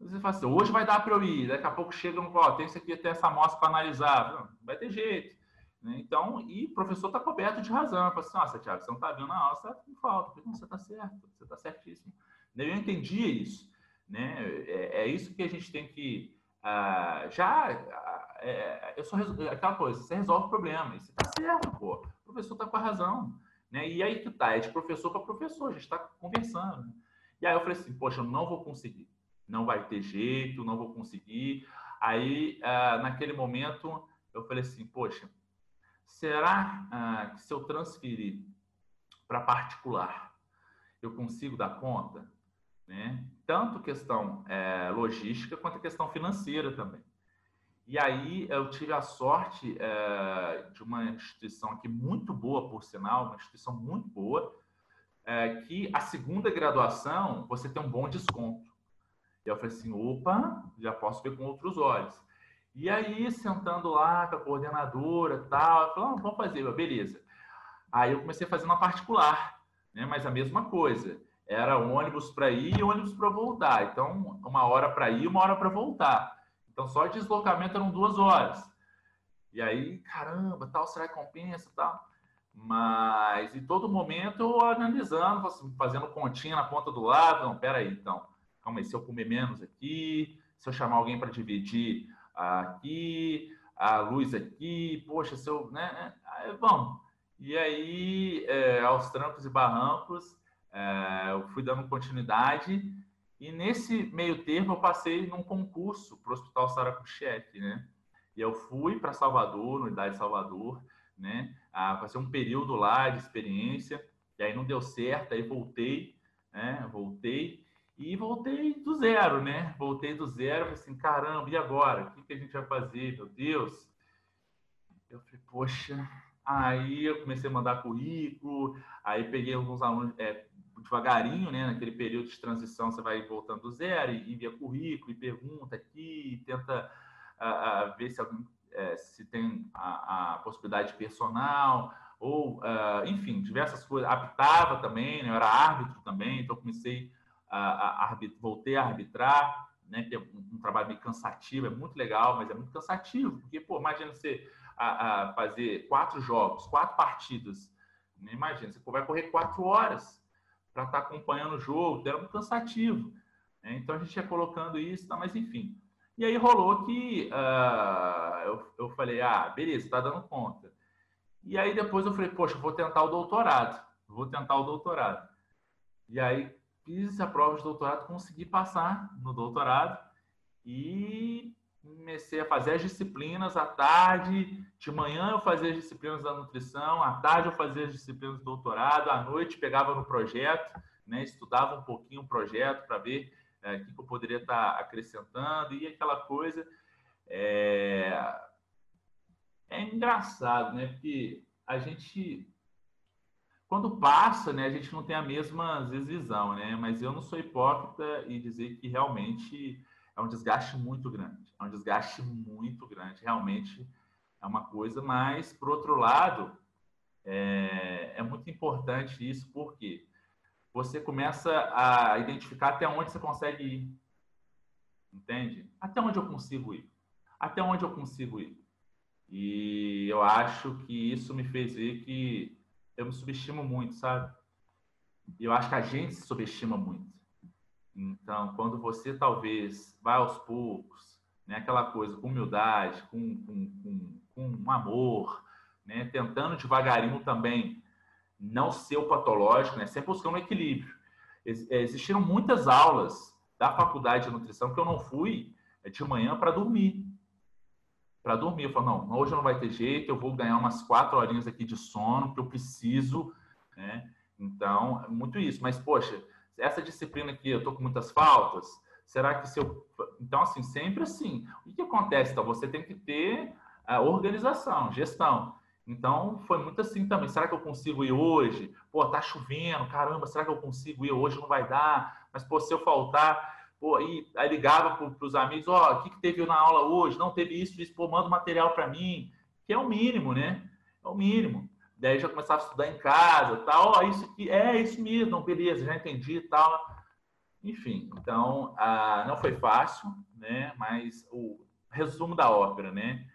Você fala assim, hoje vai dar para eu ir, daqui a pouco chega um, ó, tem isso aqui, tem essa amostra para analisar. Não, vai ter jeito. Né? Então, e o professor está coberto de razão. Fala assim, nossa, Tiago, você não está vendo a aula, você está com falta. falei, não, você está certo, você está certíssimo. Eu entendia isso. Né? É, é, isso que a gente tem que. Ah, já. Ah, é, eu só aquela coisa, você resolve o problema, e você está certo, pô. O professor está com a razão. Né? E aí que tá, é de professor para professor, a gente está conversando. E aí eu falei assim, poxa, eu não vou conseguir, não vai ter jeito, não vou conseguir. Aí, ah, naquele momento, eu falei assim, poxa, será ah, que se eu transferir para particular, eu consigo dar conta? Né? Tanto questão é, logística quanto questão financeira também. E aí eu tive a sorte é, de uma instituição aqui muito boa, por sinal, uma instituição muito boa, é, que a segunda graduação você tem um bom desconto. E eu falei assim, opa, já posso ver com outros olhos. E aí, sentando lá com a coordenadora tal, eu falei, ah, vamos fazer, beleza. Aí eu comecei a fazer uma particular, né? mas a mesma coisa. Era ônibus para ir e ônibus para voltar. Então, uma hora para ir, uma hora para voltar. Então, só de deslocamento eram duas horas. E aí, caramba, tal, será que compensa, tal? Mas, em todo momento, eu analisando, fazendo continha na ponta do lado. Não, peraí, então, calma aí, se eu comer menos aqui, se eu chamar alguém para dividir aqui, a luz aqui, poxa, se eu, né, aí, vamos. E aí, é, aos trancos e barrancos, eu fui dando continuidade e nesse meio termo eu passei num concurso para o Hospital Sara Kuchek, né? E eu fui para Salvador, unidade de Salvador, né? Ah, passei um período lá de experiência, e aí não deu certo, aí voltei, né? Voltei e voltei do zero, né? Voltei do zero, falei assim, caramba, e agora? O que, que a gente vai fazer, meu Deus? Eu falei, poxa, aí eu comecei a mandar currículo, aí peguei alguns alunos, é, devagarinho, né? Naquele período de transição, você vai voltando do zero e envia currículo e pergunta aqui, e tenta uh, uh, ver se, uh, se tem a, a, possibilidade personal, ou, enfim, diversas coisas. Apitava também, né? Eu era árbitro também, então comecei a, a voltei a arbitrar, né? Que é um, um, trabalho meio cansativo, é muito legal, mas é muito cansativo, porque, pô, imagina você a, fazer quatro jogos, quatro partidas, né? imagina, você vai correr quatro horas para estar tá acompanhando o jogo, era muito cansativo. Né? Então a gente ia colocando isso, tá? mas enfim. E aí rolou que uh, eu, eu falei, ah, beleza, está dando conta. E aí depois eu falei, poxa, vou tentar o doutorado, vou tentar o doutorado. E aí fiz a prova de doutorado, consegui passar no doutorado e comecei a fazer as disciplinas à tarde, de manhã eu fazia as disciplinas da nutrição, à tarde eu fazia as disciplinas do doutorado, à noite pegava no projeto, né, estudava um pouquinho o projeto para ver é, o que, eu poderia estar tá acrescentando e aquela coisa. É, é engraçado, né? Porque a gente, quando passa, né, a gente não tem a mesma às vezes, visão, né? Mas eu não sou hipócrita e dizer que realmente é um desgaste muito grande. É um desgaste muito grande. Realmente é uma coisa, mas, por outro lado, é, é muito importante isso, porque você começa a identificar até onde você consegue ir. Entende? Até onde eu consigo ir? Até onde eu consigo ir? E eu acho que isso me fez ver que eu me subestimo muito, sabe? E eu acho que a gente se subestima muito. Então, quando você talvez vai aos poucos, né, aquela coisa com humildade, com, com, com, com amor, né, tentando devagarinho também não ser o patológico, né, sempre buscando um equilíbrio. É, existiram muitas aulas da faculdade de nutrição que eu não fui é, de manhã para dormir. Para dormir. Eu falo, não, hoje não vai ter jeito, eu vou ganhar umas quatro horinhas aqui de sono, que eu preciso. Né? Então, é muito isso. Mas, poxa, essa disciplina aqui, eu estou com muitas faltas, será que se eu... Então, assim, sempre assim. O que acontece? Então, você tem que ter a organização, gestão. Então, foi muito assim também. Será que eu consigo ir hoje? Pô, tá chovendo, caramba, será que eu consigo ir hoje? Não vai dar. Mas, pô, se eu faltar, pô, aí, aí ligava para os amigos, ó, oh, o que, que teve na aula hoje? Não teve isso, isso, pô, manda material para mim. Que é o mínimo, né? É o mínimo. Daí já começava a estudar em casa, tal, ó, isso aqui, é isso mesmo, não, beleza, já entendi tal. Enfim, então, ah, não foi fácil, né? Mas o resumo da ópera, né?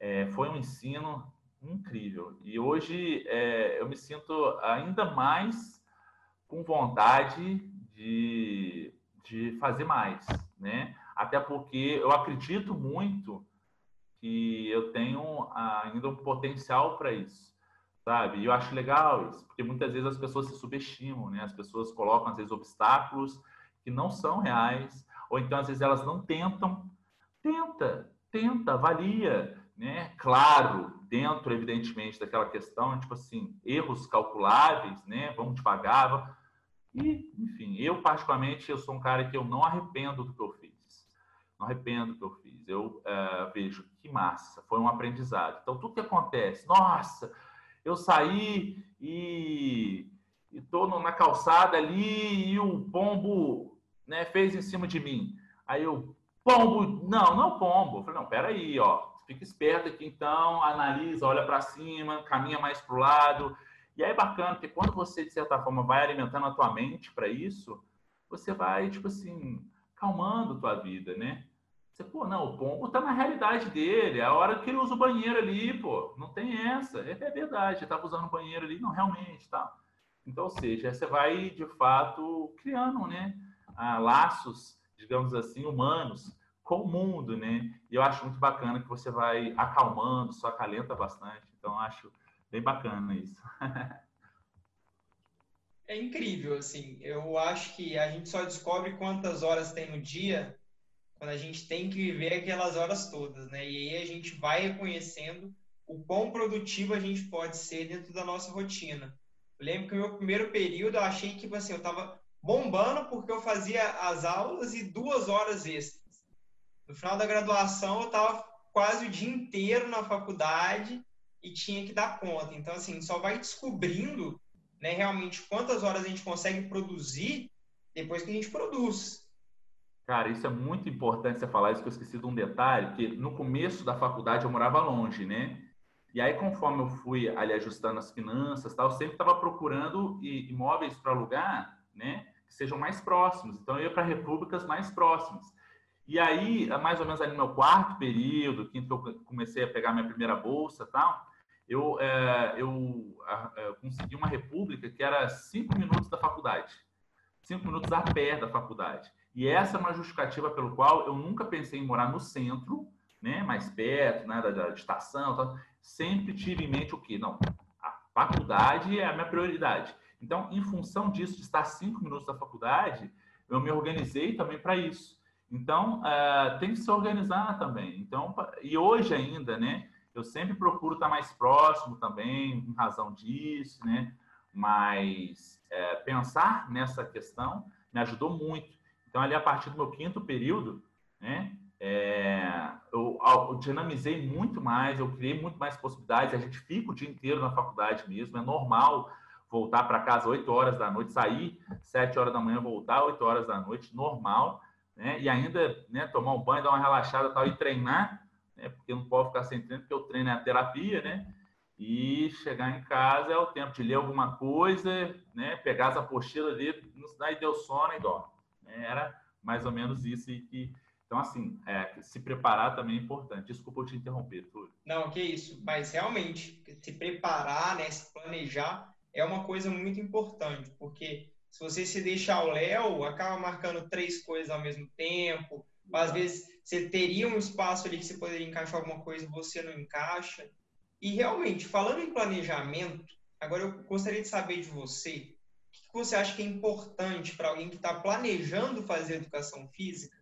É, foi um ensino incrível. E hoje é, eu me sinto ainda mais com vontade de, de fazer mais, né? Até porque eu acredito muito que eu tenho ainda um potencial para isso, sabe? E eu acho legal isso, porque muitas vezes as pessoas se subestimam, né? As pessoas colocam às vezes obstáculos que não são reais, ou então às vezes elas não tentam. Tenta, tenta, avalia, né? Claro, dentro, evidentemente, daquela questão, tipo assim, erros calculáveis, né? Vamos devagar. E, enfim, eu particularmente, eu sou um cara que eu não arrependo do que eu fiz. Não arrependo do que eu fiz. Eu uh, vejo que massa, foi um aprendizado. Então, tudo que acontece, nossa, eu saí e estou na calçada ali e o pombo né, fez em cima de mim. Aí eu, pombo, não, não pombo. Eu falei, não, peraí, ó, Fica esperto aqui então, analisa, olha para cima, caminha mais para o lado. E aí é bacana, porque quando você, de certa forma, vai alimentando a tua mente para isso, você vai, tipo assim, calmando tua vida, né? Você, pô, não, o pombo tá na realidade dele, é a hora que ele usa o banheiro ali, pô, não tem essa, é, é verdade, ele tava usando o banheiro ali, não, realmente, tá. Então, ou seja, você vai, de fato, criando, né, ah, laços, digamos assim, humanos, com o mundo, né? E eu acho muito bacana que você vai acalmando, só acalenta bastante. Então, acho bem bacana isso. *laughs* é incrível, assim. Eu acho que a gente só descobre quantas horas tem no dia quando a gente tem que viver aquelas horas todas, né? E aí a gente vai reconhecendo o quão produtivo a gente pode ser dentro da nossa rotina. Eu lembro que no meu primeiro período eu achei que, tipo assim, eu estava bombando porque eu fazia as aulas e duas horas extras. No final da graduação, eu estava quase o dia inteiro na faculdade e tinha que dar conta. Então, assim, só vai descobrindo né, realmente quantas horas a gente consegue produzir depois que a gente produz. Cara, isso é muito importante você falar isso, que eu esqueci de um detalhe, que no começo da faculdade eu morava longe, né? E aí, conforme eu fui ali ajustando as finanças, tal, eu sempre estava procurando imóveis para alugar, né? Que sejam mais próximos. Então, eu ia para repúblicas mais próximas. E aí, mais ou menos ali no meu quarto período, quinto eu comecei a pegar minha primeira bolsa tal, eu, é, eu consegui uma república que era cinco minutos da faculdade. Cinco minutos a pé da faculdade. E essa é uma justificativa pelo qual eu nunca pensei em morar no centro, né, mais perto, né, da, da estação. Tal. Sempre tive em mente o quê? Não, a faculdade é a minha prioridade. Então, em função disso, de estar cinco minutos da faculdade, eu me organizei também para isso. Então, uh, tem que se organizar também. Então, e hoje ainda, né? Eu sempre procuro estar mais próximo também, em razão disso, né? Mas é, pensar nessa questão me ajudou muito. Então, ali a partir do meu quinto período, né? É, eu, eu, dinamizei muito mais, eu criei muito mais possibilidades. A gente fica o dia inteiro na faculdade mesmo, é normal voltar para casa 8 horas da noite, sair 7 horas da manhã, voltar 8 horas da noite, normal né? E ainda né, tomar um banho, dar uma relaxada tal, e treinar, né? Porque não pode ficar sem treino, porque o treino é a terapia, né? E chegar em casa é o tempo de ler alguma coisa, né? Pegar as apostilas ali, aí deu sono e dorme. Era mais ou menos isso. E, e então, assim, é, se preparar também é importante. Desculpa eu te interromper, Túlio. Não, que isso. Mas realmente, se preparar, né, se planejar, é uma coisa muito importante, porque se você se deixar ao Léo, acaba marcando três coisas ao mesmo tempo. Às vezes você teria um espaço ali que você poderia encaixar alguma coisa e você não encaixa. E realmente, falando em planejamento, agora eu gostaria de saber de você, que você acha que é importante para alguém que está planejando fazer educação física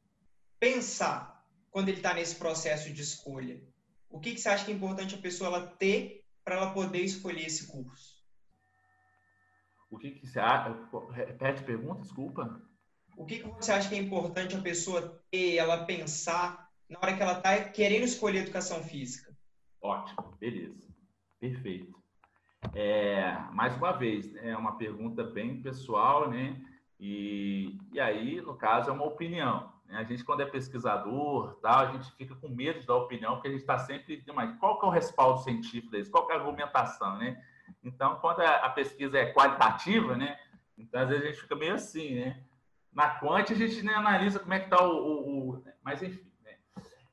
pensar quando ele está nesse processo de escolha? O que, que você acha que é importante a pessoa ela ter para ela poder escolher esse curso? O que, que você acha? Repete a pergunta, desculpa. O que, que você acha que é importante a pessoa ter, ela pensar na hora que ela está querendo escolher educação física? Ótimo, beleza. Perfeito. É, mais uma vez, é uma pergunta bem pessoal, né? E, e aí, no caso, é uma opinião. Né? A gente, quando é pesquisador, tal, a gente fica com medo dar opinião, porque a gente está sempre. Mas qual que é o respaldo científico disso? Qual que é a argumentação, né? Então, quando a pesquisa é qualitativa, né? Então, às vezes, a gente fica meio assim, né? Na quant, a gente nem analisa como é que está o, o, o, Mas, enfim. Né?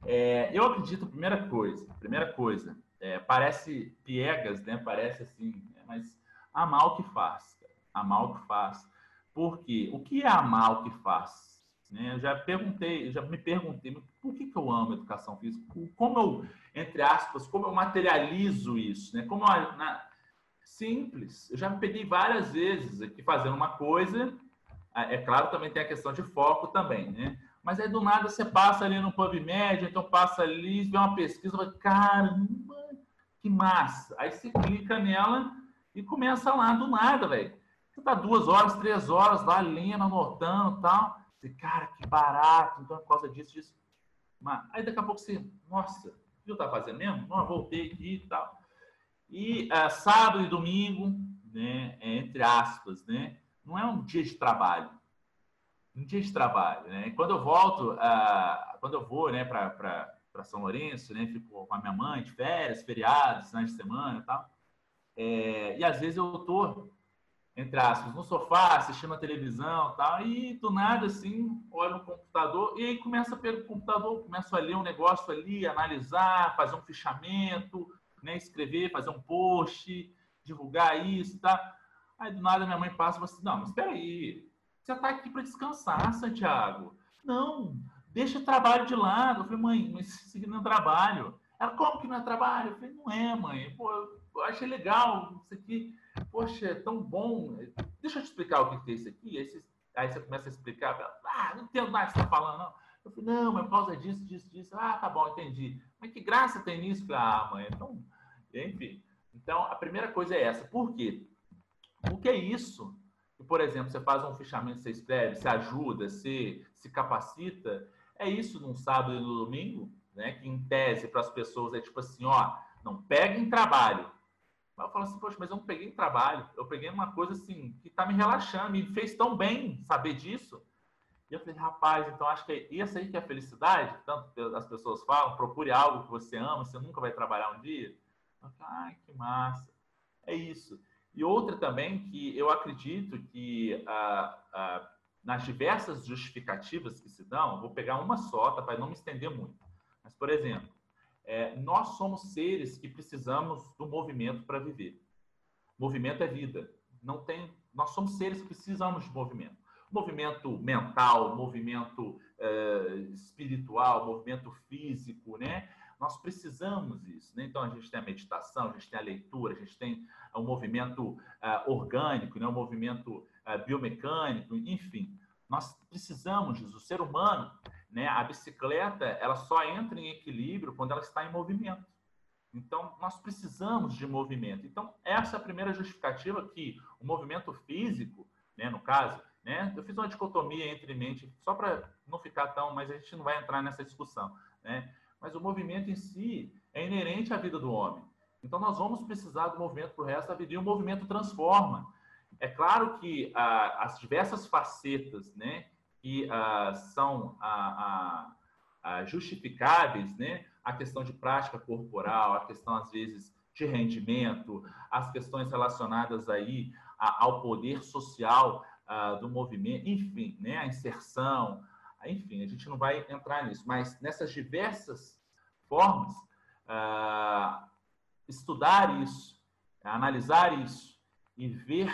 É, eu acredito, primeira coisa, primeira coisa, é, parece piegas, né? Parece assim, né? mas amar o que faz, amar o que faz. Por quê? O que é amar o que faz? Né? Eu já perguntei, já me perguntei, por que, que eu amo educação física? Como eu, entre aspas, como eu materializo isso? Né? Como eu, na, simples. Eu já me peguei várias vezes aqui fazendo uma coisa. É claro, também tem a questão de foco também, né? Mas aí do nada você passa ali no PubMed, então passa ali, vê uma pesquisa, caramba, que massa. Aí você clica nela e começa lá do nada, velho. Você tá duas horas, três horas lá lendo, anotando e tal. Você, cara, que barato, então é por causa disso, disso. Mas, aí daqui a pouco você, nossa, viu tá fazendo mesmo? Não, voltei aqui e tal. E uh, sábado e domingo, né, é, entre aspas, né, não é um dia de trabalho. Um dia de trabalho, né? Quando eu volto, uh, quando eu vou, né, para São Lourenço, né, fico com a minha mãe de férias, feriados, finais de semana e tal. É, e às vezes eu tô, entre aspas, no sofá, assistindo a televisão e tal, e do nada, assim, olho no computador, e aí começa pelo computador, começo a ler um negócio ali, analisar, fazer um fichamento, né, escrever, fazer um post, divulgar isso, tá? Aí do nada minha mãe passa e fala assim: não, mas espera aí, você está aqui para descansar, Santiago. Não, deixa o trabalho de lado. Eu falei, mãe, mas isso aqui não é trabalho. Ela, como que não é trabalho? Eu falei, não é, mãe. Pô, eu achei legal isso aqui. Poxa, é tão bom. Deixa eu te explicar o que é isso aqui. Aí você, aí você começa a explicar. ah, não entendo nada que você está falando, não. Eu falei, não, mas por causa disso, disso, disso. Ah, tá bom, entendi. Mas que graça tem nisso? falei, ah, mãe, então enfim. Então, a primeira coisa é essa. Por quê? Porque é isso. Que, por exemplo, você faz um fichamento, você escreve, você ajuda, você se capacita. É isso num sábado e no domingo, né? Que em tese para as pessoas é tipo assim, ó, não peguem trabalho. Mas eu falo assim, poxa, mas eu não peguei trabalho. Eu peguei uma coisa assim que está me relaxando, me fez tão bem saber disso. E eu falei, rapaz, então acho que é isso aí que é a felicidade. Tanto as pessoas falam, procure algo que você ama, você nunca vai trabalhar um dia. Ai, que massa. É isso. E outra também que eu acredito que ah, ah, nas diversas justificativas que se dão, vou pegar uma só, tá, para não me estender muito. Mas, por exemplo, é, nós somos seres que precisamos do movimento para viver. Movimento é vida. Não tem, nós somos seres que precisamos de movimento. Movimento mental, movimento é, espiritual, movimento físico, né? Nós precisamos disso. Né? Então, a gente tem a meditação, a gente tem a leitura, a gente tem o movimento uh, orgânico, né? o movimento uh, biomecânico, enfim. Nós precisamos. O ser humano, né? a bicicleta, ela só entra em equilíbrio quando ela está em movimento. Então, nós precisamos de movimento. Então, essa é a primeira justificativa que o movimento físico, né, no caso, né, eu fiz uma dicotomia entre mente, só para não ficar tão, mas a gente não vai entrar nessa discussão. Né? mas o movimento em si é inerente à vida do homem. Então, nós vamos precisar do movimento para o resto da vida e o movimento transforma. É claro que ah, as diversas facetas né, que ah, são ah, justificáveis, né, a questão de prática corporal, a questão, às vezes, de rendimento, as questões relacionadas aí ao poder social do movimento, enfim, né, a inserção, enfim, a gente não vai entrar nisso, mas nessas diversas formas, uh, estudar isso, analisar isso e ver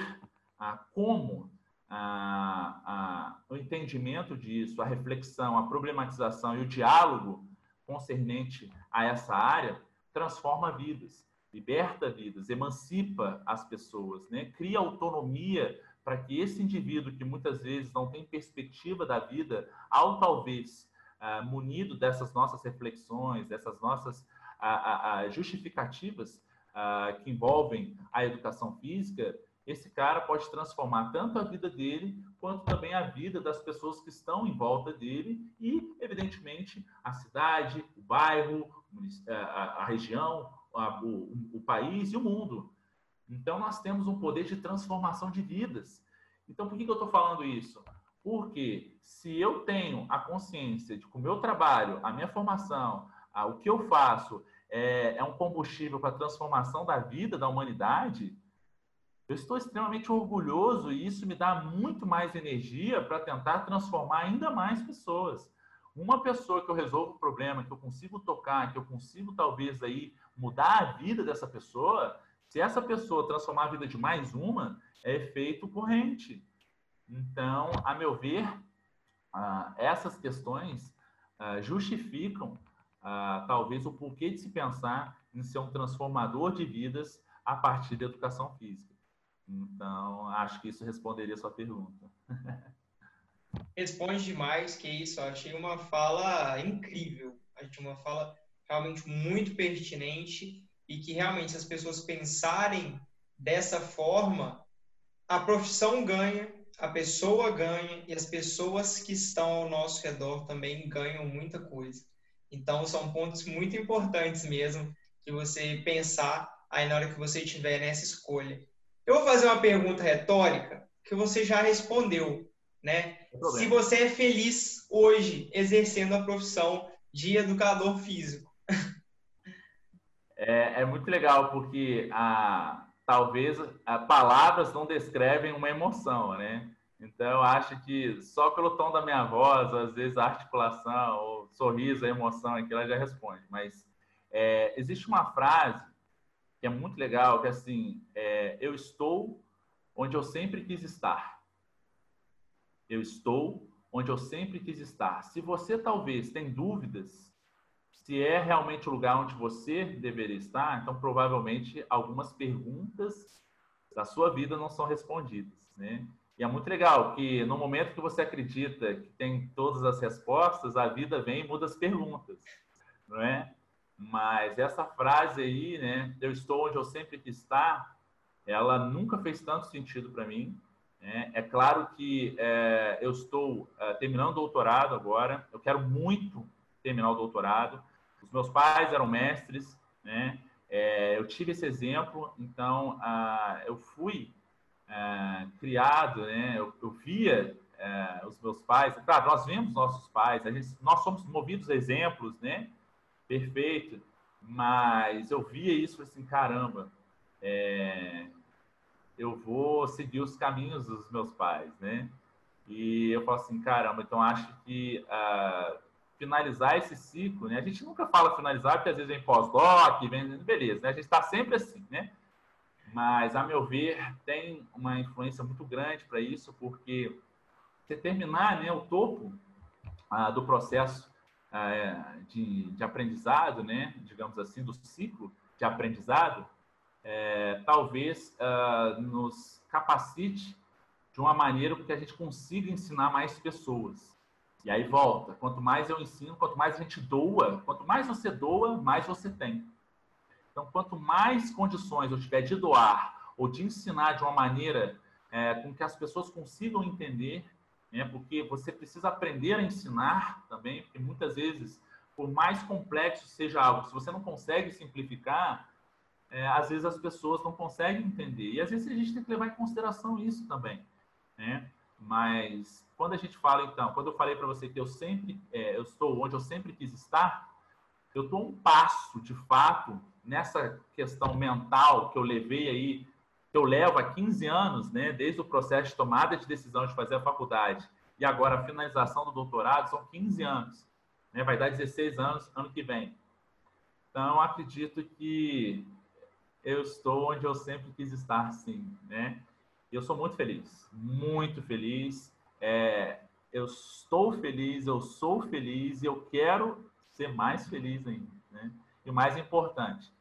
uh, como uh, o entendimento disso, a reflexão, a problematização e o diálogo concernente a essa área transforma vidas, liberta vidas, emancipa as pessoas, né? cria autonomia para que esse indivíduo que muitas vezes não tem perspectiva da vida, ao talvez uh, munido dessas nossas reflexões, dessas nossas uh, uh, justificativas que envolvem a educação física, esse cara pode transformar tanto a vida dele quanto também a vida das pessoas que estão em volta dele e, evidentemente, a cidade, o bairro, a, região, a, o, o país e o mundo. Então, nós temos um poder de transformação de vidas. Então, por que, que eu estou falando isso? Porque se eu tenho a consciência de que o meu trabalho, a minha formação, a, o que eu faço é, é um combustível para a transformação da vida da humanidade, eu estou extremamente orgulhoso e isso me dá muito mais energia para tentar transformar ainda mais pessoas. Uma pessoa que eu resolvo o problema, que eu consigo tocar, que eu consigo talvez aí mudar a vida dessa pessoa, se essa pessoa transformar a vida de mais uma, é efeito corrente. Então, a meu ver, ah, essas questões ah, justificam ah, talvez o porquê de se pensar em ser um transformador de vidas a partir da educação física. Então, acho que isso responderia a sua pergunta. *laughs* Responde demais, que isso, achei uma fala incrível, achei uma fala realmente muito pertinente e que realmente se as pessoas pensarem dessa forma, a profissão ganha, a pessoa ganha e as pessoas que estão ao nosso redor também ganham muita coisa. Então, são pontos muito importantes mesmo que você pensar aí na hora que você estiver nessa escolha. Eu vou fazer uma pergunta retórica que você já respondeu, né? Se você é feliz hoje exercendo a profissão de educador físico. É, é muito legal porque a, talvez a, palavras não descrevem uma emoção, né? Então eu acho que só pelo tom da minha voz, às vezes a articulação, o sorriso, a emoção, aqui ela já responde. Mas é, existe uma frase que é muito legal, que assim, é, eu estou onde eu sempre quis estar. Eu estou onde eu sempre quis estar. Se você talvez tem dúvidas se é realmente o lugar onde você deveria estar, então provavelmente algumas perguntas da sua vida não são respondidas, né? E é muito legal que no momento que você acredita que tem todas as respostas, a vida vem e muda as perguntas, não é? Mas essa frase aí, né, eu estou onde eu sempre quis estar, ela nunca fez tanto sentido para mim. Né? É claro que é, eu estou é, terminando o doutorado agora, eu quero muito terminar o doutorado. Os meus pais eram mestres, né? É, eu tive esse exemplo, então eu fui é, criado, né? Eu, eu via é, os meus pais, claro, nós vemos nossos pais, gente, nós somos movidos a exemplos, né? Perfeito, mas eu via isso assim, caramba, é, eu vou seguir os caminhos dos meus pais, né? E eu falo assim, caramba, então acho que uh, finalizar esse ciclo, né? A gente nunca fala finalizar, porque às vezes vem pós-doc, vem, beleza, né? A gente está sempre assim, né? Mas, a meu ver, tem uma influência muito grande para isso, porque você terminar né, o topo uh, do processo de, de, aprendizado, né, digamos assim, do ciclo de aprendizado, é, talvez uh, nos capacite de uma maneira que a gente consiga ensinar mais pessoas. E aí volta, quanto mais eu ensino, quanto mais a gente doa, quanto mais você doa, mais você tem. Então, quanto mais condições eu tiver de doar ou de ensinar de uma maneira é, com que as pessoas consigam entender, né? porque você precisa aprender a ensinar também, porque muitas vezes, por mais complexo seja algo, se você não consegue simplificar, é, às vezes as pessoas não conseguem entender. E às vezes a gente tem que levar em consideração isso também. Né? Mas quando a gente fala, então, quando eu falei para você que eu sempre, é, eu estou onde eu sempre quis estar, eu estou um passo, de fato, nessa questão mental que eu levei aí que eu levo há 15 anos, né, desde o processo de tomada de decisão de fazer a faculdade e agora a finalização do doutorado, são 15 anos. Né, vai dar 16 anos ano que vem. Então, acredito que eu estou onde eu sempre quis estar, sim. Né? Eu sou muito feliz, muito feliz. É, eu estou feliz, eu sou feliz e eu quero ser mais feliz ainda. Né? E o mais importante,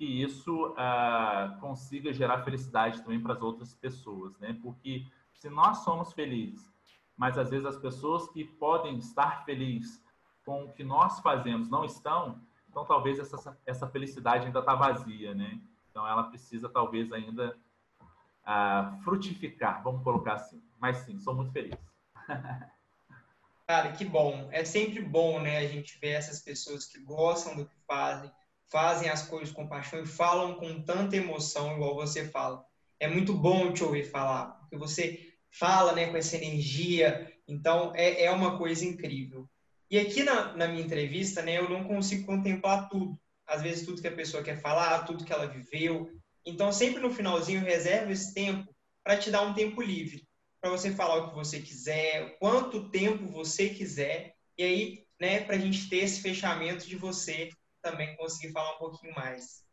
que isso ah, consiga gerar felicidade também para as outras pessoas, né? Porque se nós somos felizes, mas às vezes as pessoas que podem estar felizes com o que nós fazemos não estão, então talvez essa, essa felicidade ainda está vazia, né? Então ela precisa talvez ainda ah, frutificar, vamos colocar assim. Mas sim, sou muito feliz. *laughs* Cara, que bom. É sempre bom, né, a gente ver essas pessoas que gostam do que fazem, fazem as coisas com paixão e falam com tanta emoção, igual você fala. É muito bom te ouvir falar, porque você fala né, com essa energia, então é, é uma coisa incrível. E aqui na, na minha entrevista, né, eu não consigo contemplar tudo. Às vezes, tudo que a pessoa quer falar, tudo que ela viveu. Então, sempre no finalzinho, eu reservo esse tempo para te dar um tempo livre, para você falar o que você quiser, quanto tempo você quiser, e aí, né, para a gente ter esse fechamento de você também conseguir falar um pouquinho mais.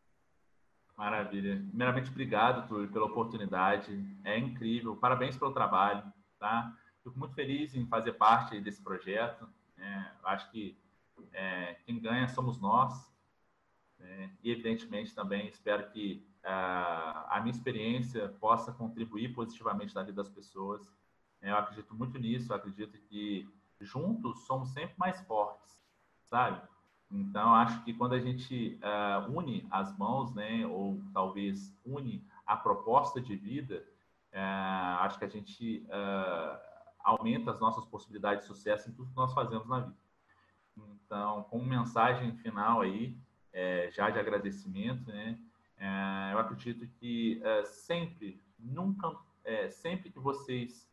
Maravilha. Primeiramente, obrigado, Túlio, pela oportunidade. É incrível. Parabéns pelo trabalho, tá? Fico muito feliz em fazer parte desse projeto. É, acho que é, quem ganha somos nós. Né? E, evidentemente, também espero que uh, a minha experiência possa contribuir positivamente na vida das pessoas. É, eu acredito muito nisso. Eu acredito que juntos somos sempre mais fortes, sabe? Então, acho que quando a gente uh, une as mãos, né, ou talvez une a proposta de vida, uh, acho que a gente uh, aumenta as nossas possibilidades de sucesso em tudo que nós fazemos na vida. Então, como mensagem final aí, já de agradecimento, né, eu acredito que sempre, nunca, sempre que vocês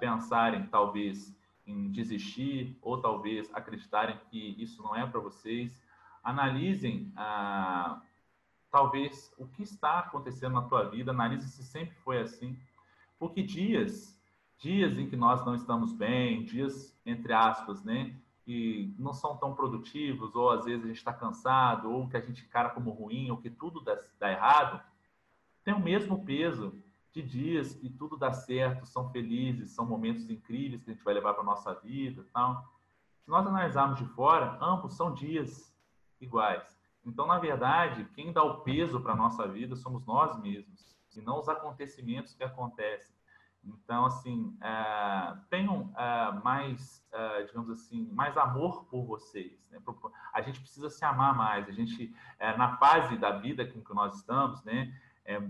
pensarem, talvez, em desistir ou talvez acreditarem que isso não é para vocês, analisem ah, talvez o que está acontecendo na tua vida, analise se sempre foi assim, porque dias, dias em que nós não estamos bem, dias entre aspas, né, que não são tão produtivos, ou às vezes a gente está cansado, ou que a gente encara como ruim, ou que tudo dá, dá errado, tem o mesmo peso de dias que tudo dá certo, são felizes, são momentos incríveis que a gente vai levar para nossa vida tal. Se nós analisarmos de fora, ambos são dias iguais. Então, na verdade, quem dá o peso para a nossa vida somos nós mesmos, e não os acontecimentos que acontecem. Então, assim, é, tenham é, mais, é, digamos assim, mais amor por vocês. Né? A gente precisa se amar mais. A gente, na fase da vida com que nós estamos, né, é,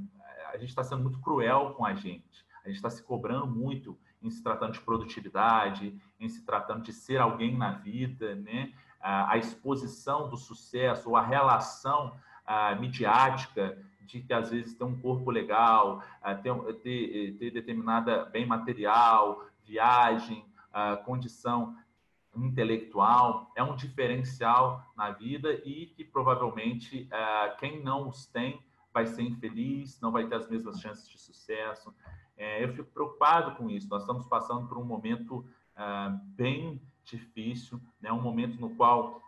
a gente está sendo muito cruel com a gente. A gente está se cobrando muito em se tratando de produtividade, em se tratando de ser alguém na vida, né? A exposição do sucesso ou a relação midiática de que às vezes tem um corpo legal, ter, ter, ter determinada bem material, viagem, condição intelectual é um diferencial na vida e que provavelmente quem não os tem vai ser infeliz, não vai ter as mesmas chances de sucesso. É, eu fico preocupado com isso. Nós estamos passando por um momento ah, bem difícil, né? um momento no qual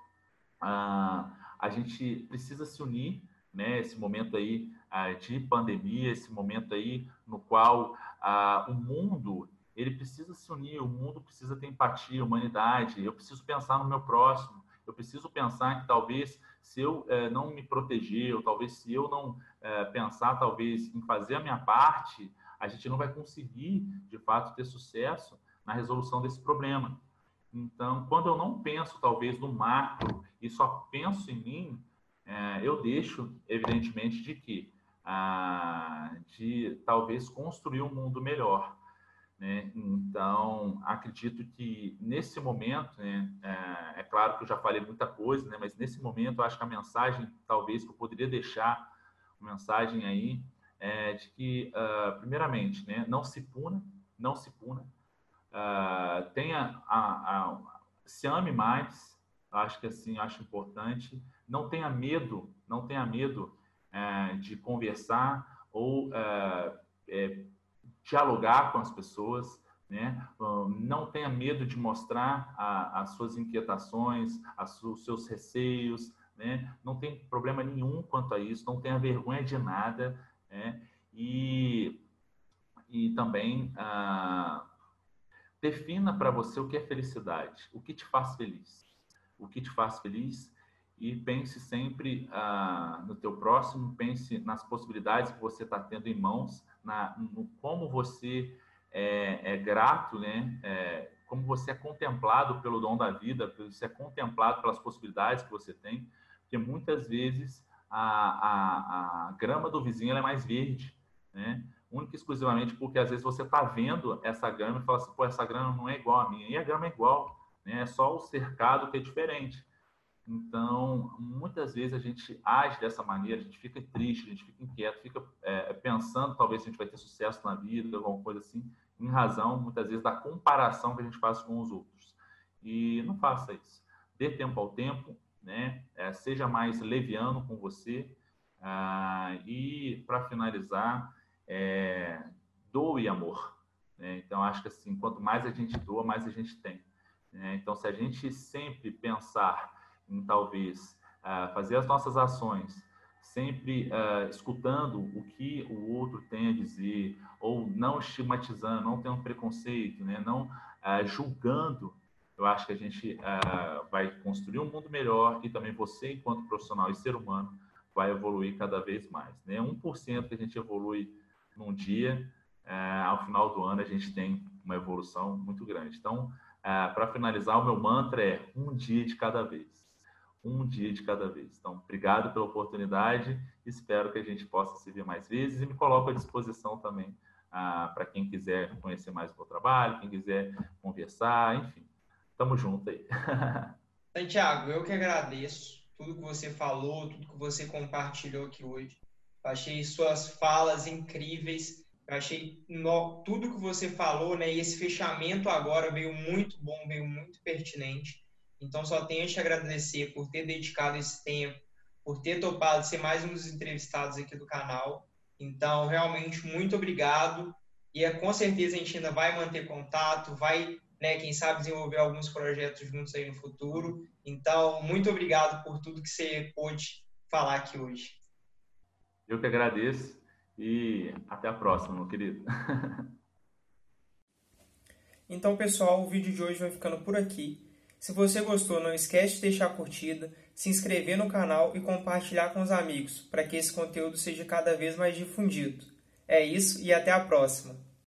ah, a gente precisa se unir, né? esse momento aí ah, de pandemia, esse momento aí no qual o mundo ele precisa se unir, o mundo precisa ter empatia, humanidade. Eu preciso pensar no meu próximo. Eu preciso pensar que talvez se eu eh, não me proteger, ou talvez se eu não eh, pensar talvez em fazer a minha parte, a gente não vai conseguir de fato ter sucesso na resolução desse problema. Então, quando eu não penso talvez no macro e só penso em mim, eh, eu deixo evidentemente de que ah, de talvez construir um mundo melhor. Né? Então, acredito que nesse momento, né, é, é, claro que eu já falei muita coisa, né, mas nesse momento eu acho que a mensagem, talvez, que eu poderia deixar, mensagem aí, é de que, uh, primeiramente, né, não se puna, não se puna, uh, tenha a, a, se ame mais, acho que assim, acho importante, não tenha medo, não tenha medo é, de conversar ou é, é dialogar com as pessoas, né? não tenha medo de mostrar a, as suas inquietações, as, os seus receios, né? não tem problema nenhum quanto a isso, não tenha vergonha de nada, né? e, e também ah, defina para você o que é felicidade, o que te faz feliz, o que te faz feliz e pense sempre ah, no teu próximo, pense nas possibilidades que você está tendo em mãos, na, no como você é, é grato, né? É, como você é contemplado pelo dom da vida, você é contemplado pelas possibilidades que você tem, porque muitas vezes a, a, a grama do vizinho é mais verde, né? Única e exclusivamente porque às vezes você está vendo essa grama e fala assim, pô, essa grama não é igual a minha, e a grama é igual, né? É só o cercado que é diferente. Então, muitas vezes a gente age dessa maneira, a gente fica triste, a gente fica inquieto, fica é, pensando talvez se a gente vai ter sucesso na vida, alguma coisa assim, em razão, muitas vezes, da comparação que a gente faz com os outros. E não faça isso. Dê tempo ao tempo, né? É, seja mais leviano com você. Ah, e, para finalizar, é, doe amor. Né? Então, acho que assim, quanto mais a gente doa, mais a gente tem. Né? Então, se a gente sempre pensar em talvez uh, fazer as nossas ações sempre uh, escutando o que o outro tem a dizer ou não estigmatizando, não tendo preconceito, né? não uh, julgando, eu acho que a gente vai construir um mundo melhor e também você, enquanto profissional e ser humano, vai evoluir cada vez mais. Né? 1% que a gente evolui num dia, ao final do ano a gente tem uma evolução muito grande. Então, para finalizar, o meu mantra é um dia de cada vez um dia de cada vez. Então, obrigado pela oportunidade, espero que a gente possa se ver mais vezes e me coloco à disposição também ah, para quem quiser conhecer mais o meu trabalho, quem quiser conversar, enfim. Tamo junto aí. *laughs* Santiago, eu que agradeço tudo que você falou, tudo que você compartilhou aqui hoje. achei suas falas incríveis. Achei no, tudo que você falou, né? E esse fechamento agora veio muito bom, veio muito pertinente. Então, só tenho a te agradecer por ter dedicado esse tempo, por ter topado ser mais um dos entrevistados aqui do canal. Então, realmente, muito obrigado. E é, com certeza a gente ainda vai manter contato, vai, né, quem sabe, desenvolver alguns projetos juntos aí no futuro. Então, muito obrigado por tudo que você pôde falar aqui hoje. Eu que agradeço e até a próxima, meu querido. *laughs* Então, pessoal, o vídeo de hoje vai ficando por aqui. Se você gostou, não esquece de deixar a curtida, se inscrever no canal e compartilhar com os amigos, para que esse conteúdo seja cada vez mais difundido. É isso e até a próxima!